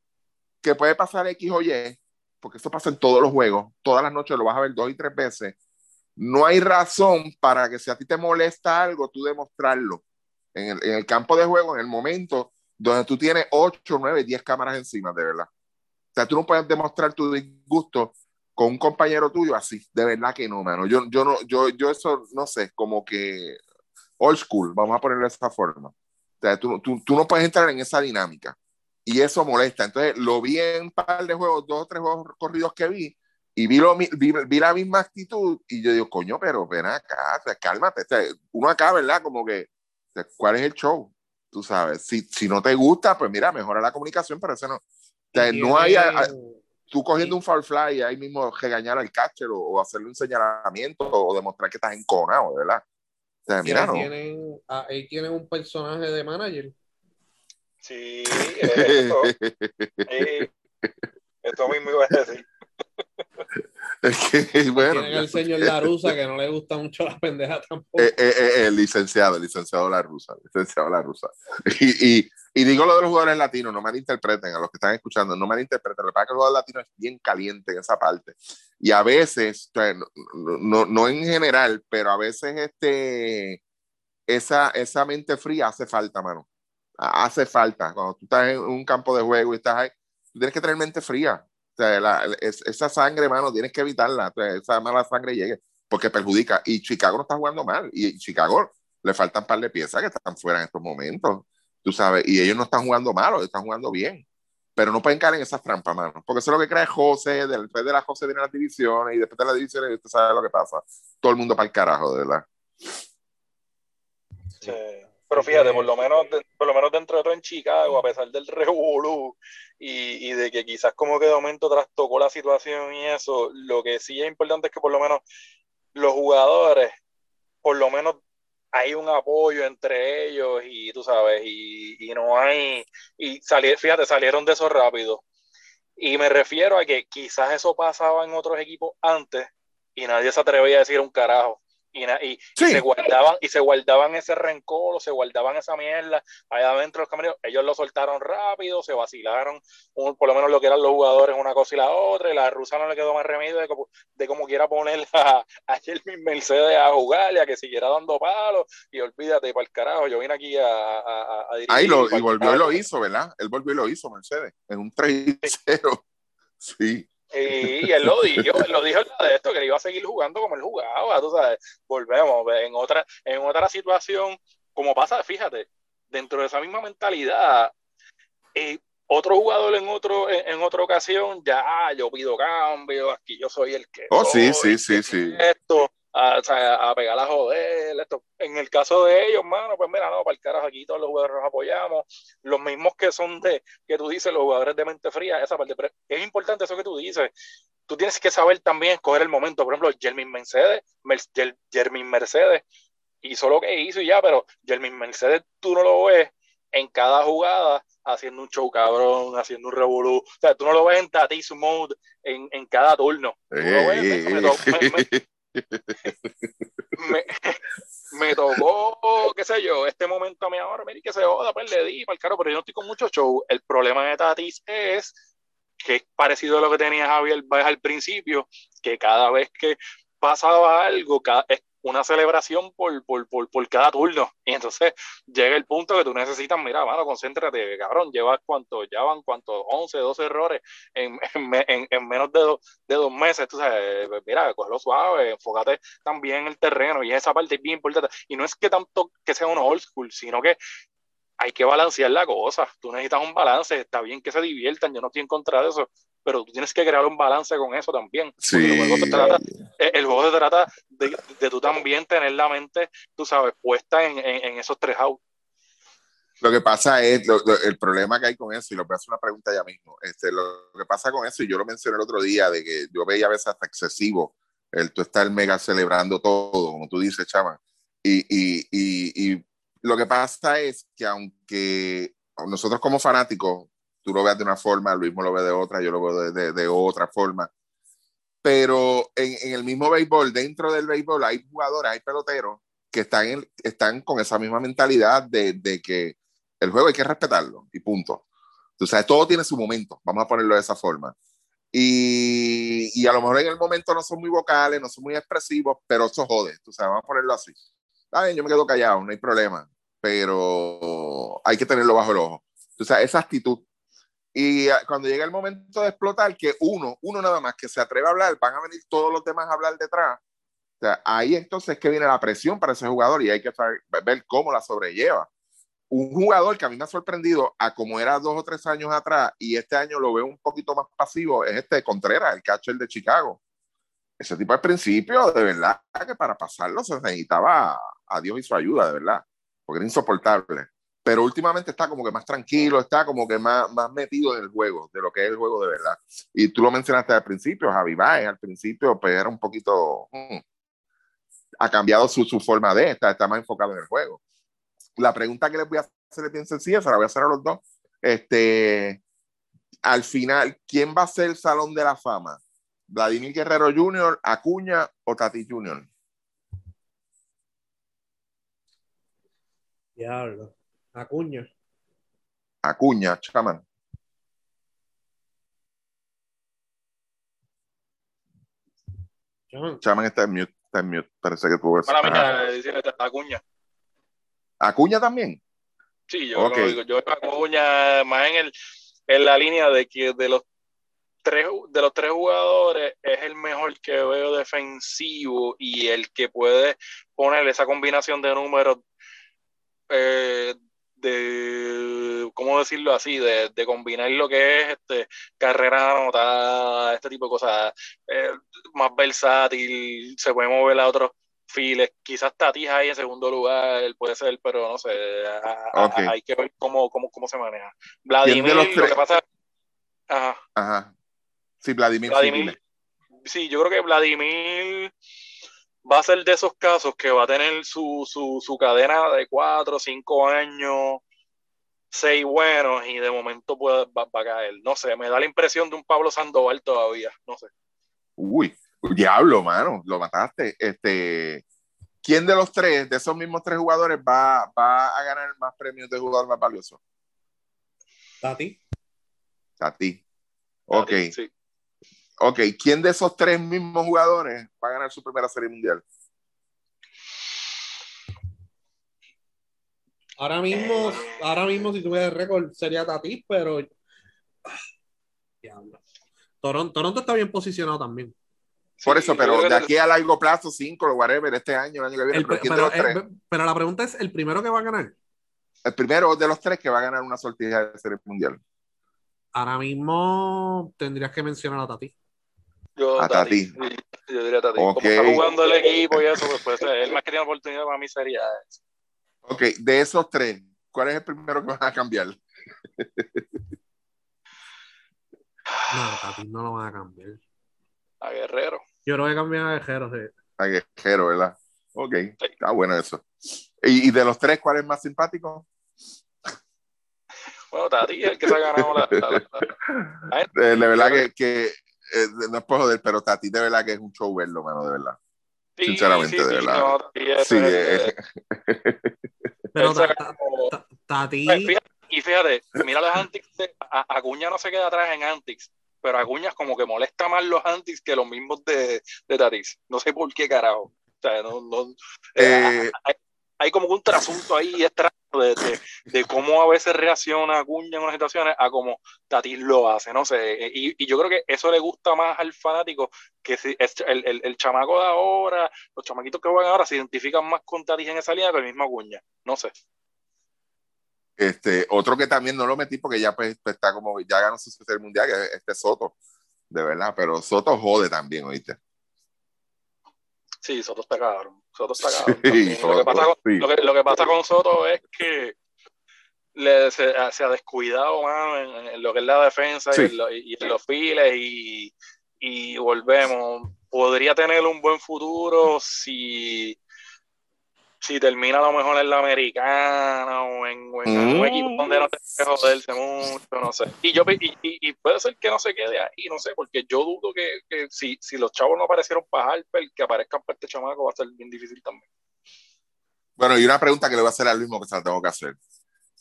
que puede pasar X o Y, porque eso pasa en todos los juegos, todas las noches lo vas a ver dos y tres veces, no hay razón para que si a ti te molesta algo, tú demostrarlo en el, en el campo de juego, en el momento donde tú tienes 8, 9, 10 cámaras encima, de verdad. O sea, tú no puedes demostrar tu disgusto con un compañero tuyo así, de verdad que no, mano. Yo, yo, no, yo, yo eso, no sé, como que old school, vamos a ponerlo de esa forma. O sea, tú, tú, tú no puedes entrar en esa dinámica y eso molesta. Entonces, lo vi en un par de juegos, dos o tres juegos corridos que vi, y vi, lo, vi, vi, la misma actitud, y yo digo, coño, pero ven acá, o sea, cálmate. O sea, uno acá, ¿verdad? Como que, o sea, ¿cuál es el show? Tú sabes, si, si no te gusta, pues mira, mejora la comunicación, pero eso no. O sea, no hay. A, tú cogiendo un foul fly ahí mismo regañar al catcher o, o, hacerle un señalamiento o demostrar que estás enconado, ¿verdad? O sea, mira, no. Tienen, ahí tienen un personaje de manager Sí, esto. sí, esto mismo iba a decir. Es que, bueno. Tienen el señor La Rusa que no le gusta mucho la pendeja tampoco. Eh, eh, eh, el licenciado, el licenciado La Rusa, licenciado La Rusa. Y, y, y, digo lo de los jugadores latinos, no malinterpreten a los que están escuchando, no malinterpreten. Lo que pasa es que el jugador latino es bien caliente en esa parte. Y a veces, no, no, no en general, pero a veces este, esa, esa mente fría hace falta, mano hace falta. Cuando tú estás en un campo de juego y estás ahí, tú tienes que tener mente fría. O sea, la, es, esa sangre, hermano, tienes que evitarla. O sea, esa mala sangre llegue porque perjudica. Y Chicago no está jugando mal. Y Chicago le faltan un par de piezas que están fuera en estos momentos. Tú sabes, y ellos no están jugando mal, están jugando bien. Pero no pueden caer en esas trampas, mano. Porque eso es lo que crea José. Después de la José vienen las divisiones y después de las divisiones, usted sabe lo que pasa. Todo el mundo para el carajo, de verdad. Sí. Pero fíjate, por lo menos, por lo menos dentro de todo en Chicago, a pesar del revolú y, y, de que quizás como que de momento trastocó la situación y eso, lo que sí es importante es que por lo menos los jugadores, por lo menos hay un apoyo entre ellos y tú sabes, y, y no hay, y salir, fíjate, salieron de eso rápido. Y me refiero a que quizás eso pasaba en otros equipos antes y nadie se atrevía a decir un carajo y, y, sí. y, se guardaban y se guardaban ese rencor se guardaban esa mierda allá adentro de los camerinos. Ellos lo soltaron rápido se vacilaron un, por lo menos lo que eran los jugadores una cosa y la otra y la rusa no le quedó más remedio de como, de como quiera poner a, a Jelmin Mercedes a jugar y a que siguiera dando palos y olvídate para el carajo yo vine aquí a, a, a dirigir ahí lo, y volvió y lo hizo ¿verdad? él volvió y lo hizo Mercedes en un 3-0 sí y él lo dijo, él lo dijo de esto, que él iba a seguir jugando como él jugaba, tú sabes, volvemos, en otra, en otra situación, como pasa, fíjate, dentro de esa misma mentalidad, eh, otro jugador en otro en, en, otra ocasión, ya yo pido cambio, aquí yo soy el que Oh, soy, sí, sí, sí, sí. Esto, a, pegar a joder, esto. En el caso de ellos, mano, pues mira, no, para el carajo aquí todos los jugadores nos apoyamos, los mismos que son de, que tú dices, los jugadores de mente fría, esa parte, pero es importante eso que tú dices, tú tienes que saber también escoger el momento, por ejemplo, Jermin Mercedes, Jermin Mercedes hizo lo que hizo y ya, pero Jermin Mercedes tú no lo ves en cada jugada haciendo un show cabrón, haciendo un revolú. O sea, tú no lo ves en Tatis mode en, en cada turno. Tú lo ves, me, me, me, me, tocó, qué sé yo, este momento a mí ahora, mire que se joda, pues le di para el carro, pero yo no estoy con mucho show. El problema de Tatis es que es parecido a lo que tenía Javier Baez al principio, que cada vez que pasaba algo, cada, es una celebración por, por, por, por, cada turno. Y entonces llega el punto que tú necesitas, mira, mano, concéntrate, cabrón, llevas cuánto, ya van cuántos, 11, 12 errores en, en, en menos de, do, de, dos meses. Tú sabes, mira, cógelo suave, enfócate también en el terreno y esa parte es bien importante. Y no es que tanto que sea un old school, sino que hay que balancear la cosa. Tú necesitas un balance, está bien que se diviertan, yo no estoy en contra de eso, pero tú tienes que crear un balance con eso también. Sí. El juego se trata, el juego se trata de, de, tú también tener la mente, tú sabes, puesta en, en, en esos tres outs. Lo que pasa es, lo, lo, el problema que hay con eso, y lo voy a hacer una pregunta ya mismo, este, lo, que pasa con eso, y yo lo mencioné el otro día, de que yo veía a veces hasta excesivo el tú estar mega celebrando todo, como tú dices, chama, y, y, y, y lo que pasa es que aunque nosotros como fanáticos, tú lo ves de una forma, Luis lo ve de otra, yo lo veo de, de, otra forma. Pero en, en, el mismo béisbol, dentro del béisbol, hay jugadores, hay peloteros que están, están con esa misma mentalidad de, de, que el juego hay que respetarlo y punto. O sea, todo tiene su momento, vamos a ponerlo de esa forma. Y, y, a lo mejor en el momento no son muy vocales, no son muy expresivos, pero eso jode. O sea, vamos a ponerlo así. Está bien, yo me quedo callado, no hay problema, pero hay que tenerlo bajo el ojo. O sea, esa actitud. Y cuando llega el momento de explotar, que uno, uno nada más que se atreve a hablar, van a venir todos los demás a hablar detrás. O sea, ahí entonces es que viene la presión para ese jugador y hay que saber, ver cómo la sobrelleva un jugador que a mí me ha sorprendido a como era dos o tres años atrás y este año lo veo un poquito más pasivo es este Contreras, el catcher de Chicago. Ese tipo de principio, de verdad, que para pasarlo se necesitaba a Dios y su ayuda, de verdad, porque era insoportable. Pero últimamente está como que más tranquilo, está como que más, más metido en el juego, de lo que es el juego de verdad. Y tú lo mencionaste al principio, Javi Baez, al principio pues era un poquito... Hmm, ha cambiado su, su forma de, estar, está más enfocado en el juego la pregunta que les voy a hacer es bien sencilla, se la voy a hacer a los dos. Este, al final, ¿quién va a ser el Salón de la Fama? ¿Vladimir Guerrero Jr., Acuña o Tati Jr.? Diablo. Acuña. Acuña, chaman. Chaman. está en mute, está en mute. Parece que tuvo Para mí, Acuña. ¿Acuña también? Sí, yo, okay. yo Acuña más en, el, en la línea de que de los tres de los tres jugadores es el mejor que veo defensivo y el que puede poner esa combinación de números eh, de cómo decirlo así de, de, combinar lo que es este carrera anotada este tipo de cosas eh, más versátil se puede mover a otros Files, quizás Tatis ahí en segundo lugar, puede ser, pero no sé, hay que ver cómo, cómo, cómo se maneja. Vladimir, lo que pasa... Ajá. Ajá. Sí, Vladimir. sí, yo creo que Vladimir va a ser de esos casos que va a tener su, su, su cadena de cuatro, cinco años, seis buenos, y de momento puede, va, va, a caer. No sé, me da la impresión de un Pablo Sandoval todavía, no sé. Uy, Diablo, mano, lo mataste. Este, ¿Quién de los tres, de esos mismos tres jugadores, va, a ganar más premios de jugador más valioso? Tati. Tati. Ok. Sí. Ok, ¿quién de esos tres mismos jugadores va a ganar su primera serie mundial? Ahora mismo, ahora mismo si tuviera récord sería Tati, pero Diablo. Toronto, Toronto está bien posicionado también. Por eso, pero de aquí a largo plazo, cinco, whatever, este año, el año que viene. pero, la pregunta es: ¿el primero que va a ganar? El primero de los tres que va a ganar una sortija de serie mundial. Ahora mismo tendrías que mencionar a Tati. Yo, a Tati. Yo diría Tati. Como está jugando el equipo y eso, pues, pues el más que tiene oportunidad para mí sería eso. Ok, de esos tres, ¿cuál es el primero que van a cambiar? no, Tati no lo van a cambiar. A Guerrero. Yo no voy a cambiar a Guerrero, sí. A Guerrero, ¿verdad? Ok, está bueno eso. ¿Y, de los tres, cuál es más simpático? Bueno, Tati el que se ha ganado la. la, de, verdad que, que eh, no es por joder, pero Tati de verdad que es un show verlo, mano, de verdad. Sinceramente, de verdad. sí, eh. pero Tati. Y fíjate, mira los Antics, Acuña no se queda atrás en Antics pero Acuñas como que molesta más los antis que los mismos de, de Tatis. No sé por qué carajo. O sea, no, no, eh, eh, hay, como un trasunto ahí extraño de, de, cómo a veces reacciona Acuña en unas situaciones a como Tatis lo hace, no sé. Y, y, yo creo que eso le gusta más al fanático que si el, el, el, chamaco de ahora, los chamaquitos que juegan ahora se identifican más con Tatis en esa línea que el mismo Acuña. No sé. Este, otro que también no lo metí porque ya pues, pues está como, ya ganó su tercer mundial, que es este Soto, de verdad, pero Soto jode también, ¿oíste? Sí, Soto está cabrón. Soto está cabrón. lo, que pasa con, lo, que, lo, que pasa con, Soto es que le, se, se, ha descuidado más en, en, lo que es la defensa sí. y, en lo, y, en los files y, y volvemos. Podría tener un buen futuro si si termina a lo mejor en la americana o en, un equipo donde no que joderse mucho, no sé. Y, yo, y, y, puede ser que no se quede ahí, no sé, porque yo dudo que, que si, si, los chavos no aparecieron para Harper, que aparezcan para este chamaco va a ser bien difícil también. Bueno, y una pregunta que le voy a hacer a Luismo que se la tengo que hacer.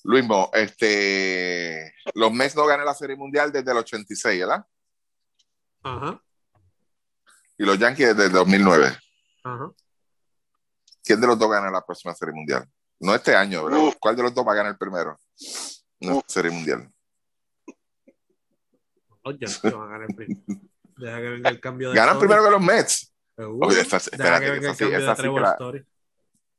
Luismo, este, los Mets no ganan la Serie Mundial desde el 86, ¿verdad? Ajá. Y los Yankees desde el 2009. Ajá. ¿Quién de los dos gana la próxima Serie Mundial? No este año, pero ¿cuál de los dos va a ganar el primero? No, Serie Mundial. Van a ganar el primero. Deja que venga el cambio de Ganan primero que los Mets. Oye, esa, espérate, que esa, sí, esa sí que la,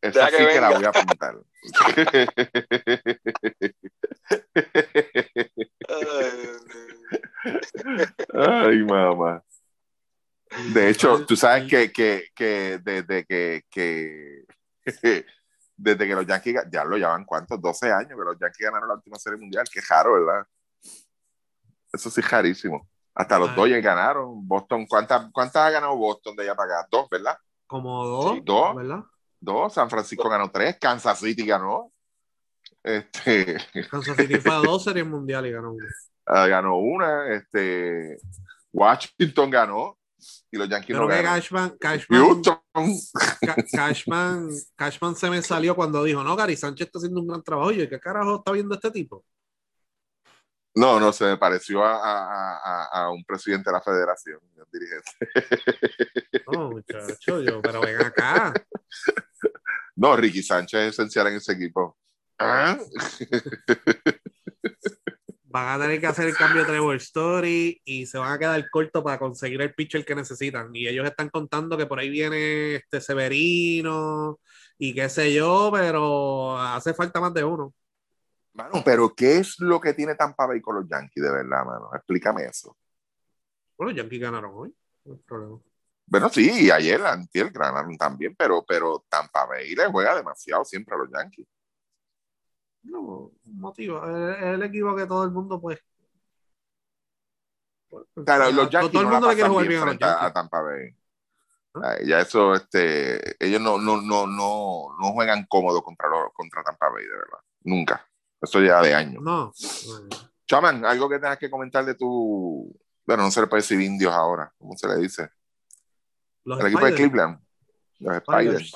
esa sí que, la voy a apuntar. Ay, mamá. De hecho, tú sabes que, que, que desde que, que desde que los Yankees ya lo llevan cuántos, 12 años que los Yankees ganaron la última serie mundial, qué raro, ¿verdad? Eso sí es rarísimo. Hasta los Dodgers ganaron. Boston, ¿cuántas, ¿cuántas ha ganado Boston de allá para acá? Dos, ¿verdad? Como dos. dos, ¿verdad? Dos. San Francisco ganó tres. Kansas City ganó. Este... Kansas City fue a dos series mundiales y ganó una. Ah, ganó una. Este... Washington ganó y los Yankees Pero no que Cashman, Cashman, Cashman, Cashman, se me salió cuando dijo, no, Gary Sánchez está haciendo un gran trabajo. Y ¿qué carajo está viendo este tipo? No, no, se me pareció a, a, a, un presidente de la federación, un dirigente. No, muchacho, yo, pero ven acá. No, Ricky Sánchez es esencial en ese equipo. ¿Ah? Van a tener que hacer el cambio de Trevor Story y se van a quedar cortos para conseguir el pitcher que necesitan. Y ellos están contando que por ahí viene este Severino y qué sé yo, pero hace falta más de uno. Mano, pero ¿qué es lo que tiene Tampa Bay con los Yankees de verdad, mano? Explícame eso. Bueno, los Yankees ganaron hoy. Bueno, sí, ayer, antier, ganaron también, pero, pero Tampa Bay le juega demasiado siempre a los Yankees. No, motivo. Es el equipo que todo el mundo, pues. Claro, los Yankees todo el mundo le quiere jugar bien a, a, Tampa Bay. ¿Ah? Ya eso, este, ellos no, no, no, no, no juegan cómodo contra, los, contra Tampa Bay, de verdad. Nunca. Eso ya de años. No. Chaman, algo que tengas que comentar de tu. Bueno, no se le puede decir indios ahora. ¿Cómo se le dice? Los el equipo de Cleveland. Los Spiders.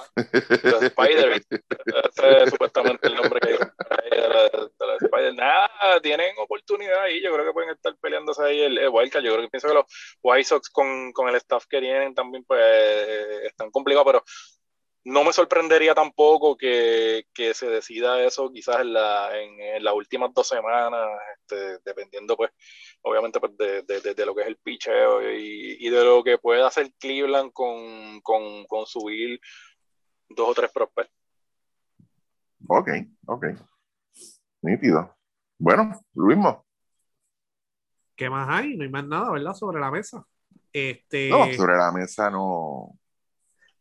Los Spiders. Ese es supuestamente el nombre que de, los Spiders. Nada, tienen oportunidad ahí. Yo creo que pueden estar peleándose ahí el, el Wildcard. Yo creo que pienso que los White Sox con, con el staff que tienen también pues están complicados, pero no me sorprendería tampoco que, que, se decida eso quizás en, la, en, las últimas dos semanas, este, dependiendo pues obviamente pues, de, de, de, lo que es el picheo y, y, de lo que pueda hacer Cleveland con, con, con subir dos o tres prospectos. Ok, ok. Nítido. Bueno, lo mismo. ¿Qué más hay? No hay más nada, ¿verdad? Sobre la mesa. Este... No, sobre la mesa no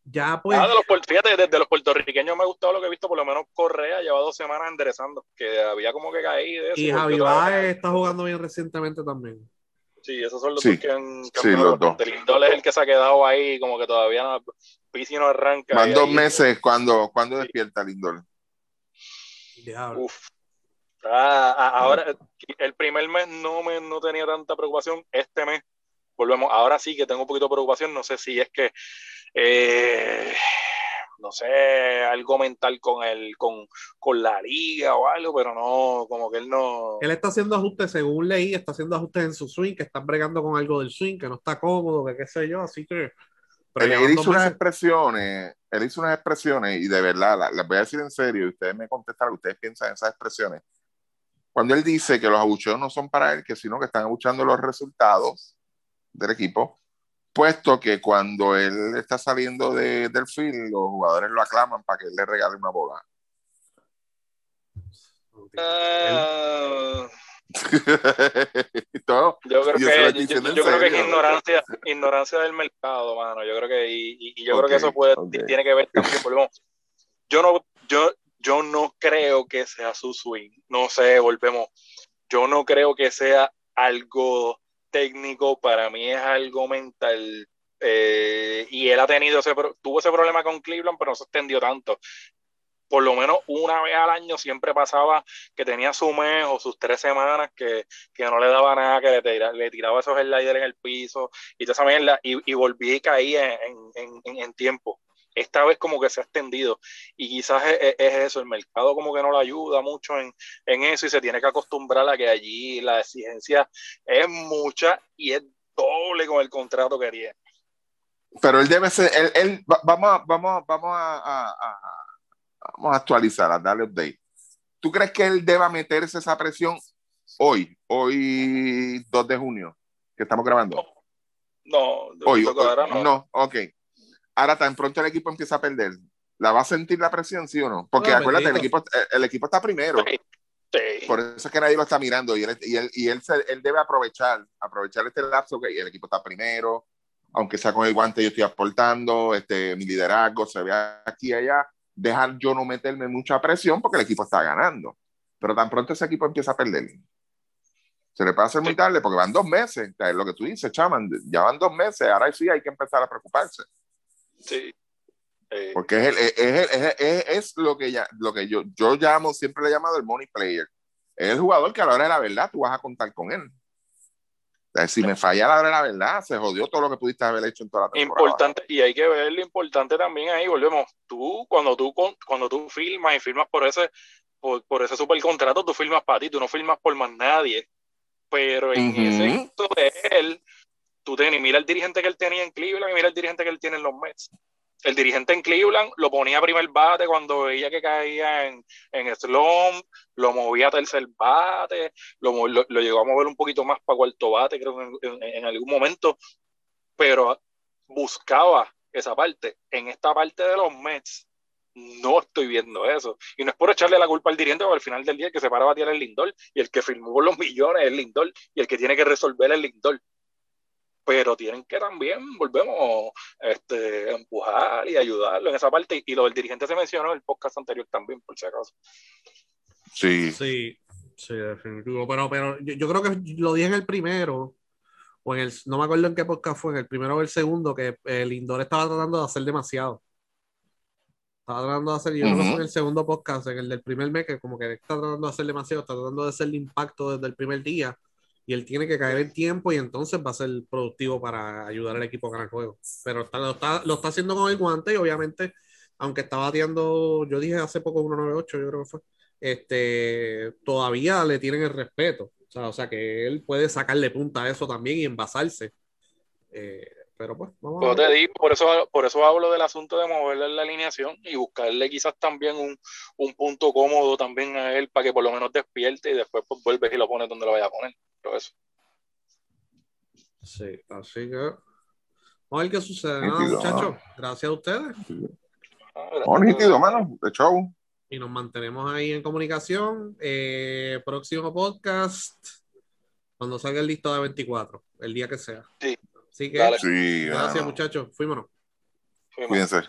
ya pues. Ah, de los, fíjate, desde los puertorriqueños me ha gustado lo que he visto, por lo menos Correa lleva dos semanas enderezando, que había como que caído. y Javi Baez está jugando bien recientemente también. Sí, esos son los que han cambiado. Sí, Lindol es el que se ha quedado ahí, como que todavía no, Pisi no arranca. Van dos meses cuando, cuando despierta Lindol. Uf. Ah, ah, ahora, el primer mes no, me, no tenía tanta preocupación. Este mes, volvemos. Ahora sí que tengo un poquito de preocupación. No sé si es que eh, no sé, algo mental con el, con, con, la liga o algo, pero no, como que él no. Él está haciendo ajustes, según leí, está haciendo ajustes en su swing, que está bregando con algo del swing, que no está cómodo, que qué sé yo, así que. Él, hizo unas expresiones, él hizo unas expresiones, y de verdad, las, voy a decir en serio, y ustedes me contestarán, ustedes piensan en esas expresiones. Cuando él dice que los abucheos no son para él, que sino que están abuchando los resultados del equipo, puesto que cuando él está saliendo de, del field, los jugadores lo aclaman para que él le regale una bola. Uh, yo creo, que, yo, creo que, es ignorancia, ignorancia del mercado, mano. Yo creo que, y, y yo creo que eso puede, tiene que ver también. Yo no, yo, yo no creo que sea su swing. No sé, volvemos. Yo no creo que sea algo técnico, para mí es algo mental. Eh, y él ha tenido ese, tuvo ese problema con Cleveland, pero no se extendió tanto. por lo menos una vez al año siempre pasaba que tenía su mes o sus tres semanas que, no le daba nada, que le, tiraba, le tiraba esos sliders en el piso y toda esa mierda y, y volví y caía en, tiempo. Esta vez como que se ha extendido y quizás es, eso, el mercado como que no le ayuda mucho en, eso y se tiene que acostumbrar a que allí la exigencia es mucha y es doble con el contrato que tiene. Pero él debe ser, él, vamos, vamos, vamos a Vamos a actualizar, a darle update. ¿Tú crees que él deba meterse esa presión hoy, hoy 2 de junio, que estamos grabando? No, hoy, no. no. ok. Ahora tan pronto el equipo empieza a perder, ¿la va a sentir la presión, sí o no? Porque acuérdate, el equipo, el, equipo está primero. Sí. Por eso es que nadie lo está mirando y él, y él, y él, él debe aprovechar, aprovechar este lapso que el equipo está primero, aunque sea con el guante yo estoy aportando, este, mi liderazgo se ve aquí y allá, dejar yo no meterme mucha presión porque el equipo está ganando. Pero tan pronto ese equipo empieza a perder. Se le puede hacer muy tarde porque van dos meses. Es lo que tú dices, Chaman. Ya van dos meses. Ahora sí hay que empezar a preocuparse. Sí. Eh, porque es, es, es, es, lo que, ya, lo que yo, yo llamo, siempre le he llamado el money player. Es el jugador que a la hora de la verdad tú vas a contar con él si me falla la, la verdad, se jodió todo lo que pudiste haber hecho en toda la temporada. Importante, y hay que ver lo importante también ahí, volvemos. Tú, cuando tú, cuando tú filmas y firmas por ese, por, por ese super contrato, tú firmas para ti, tú no firmas por más nadie. Pero en ese caso de él, tú tienes, mira el dirigente que él tenía en Cleveland y mira el dirigente que él tiene en los Mets el dirigente en Cleveland lo ponía a primer bate cuando veía que caía en, en slump, lo movía a tercer bate, lo, lo, llegó a mover un poquito más para cuarto bate, creo en, en, algún momento, pero buscaba esa parte. En esta parte de los Mets, no estoy viendo eso. Y no es por echarle la culpa al dirigente, porque al final del día el que se para a batear es Lindor, y el que firmó los millones es Lindor, y el que tiene que resolver es Lindor pero tienen que también, volvemos, este, empujar y ayudarlo en esa parte. Y lo del dirigente se mencionó en el podcast anterior también, por si acaso. Sí. Sí, sí, definitivo. Pero, pero yo, creo que lo dije en el primero, o en el, no me acuerdo en qué podcast fue, en el primero o el segundo, que el Indor estaba tratando de hacer demasiado. Estaba tratando de hacer, yo creo que en el segundo podcast, en el del primer mes, que como que está tratando de hacer demasiado, está tratando de hacer el impacto desde el primer día y él tiene que caer en tiempo y entonces va a ser productivo para ayudar al equipo a ganar el juego. Pero está, lo, está, lo, está, haciendo con el guante y obviamente, aunque está bateando, yo dije hace poco 1.98, yo creo que fue, este, todavía le tienen el respeto. O sea, o sea, que él puede sacarle punta a eso también y envasarse. Eh, pero pues, vamos a te digo, por eso, por eso hablo del asunto de moverle la alineación y buscarle quizás también un, un punto cómodo también a él para que por lo menos despierte y después pues vuelves y lo pones donde lo vaya a poner eso. Sí, así que vamos a ver qué sucede. muchachos, gracias a ustedes. Bonito, mano, de show. Y nos mantenemos ahí en comunicación. Eh, próximo podcast, cuando salga el listo de 24, el día que sea. Sí. Así que, sí, gracias, muchachos. Fuímonos. Cuídense.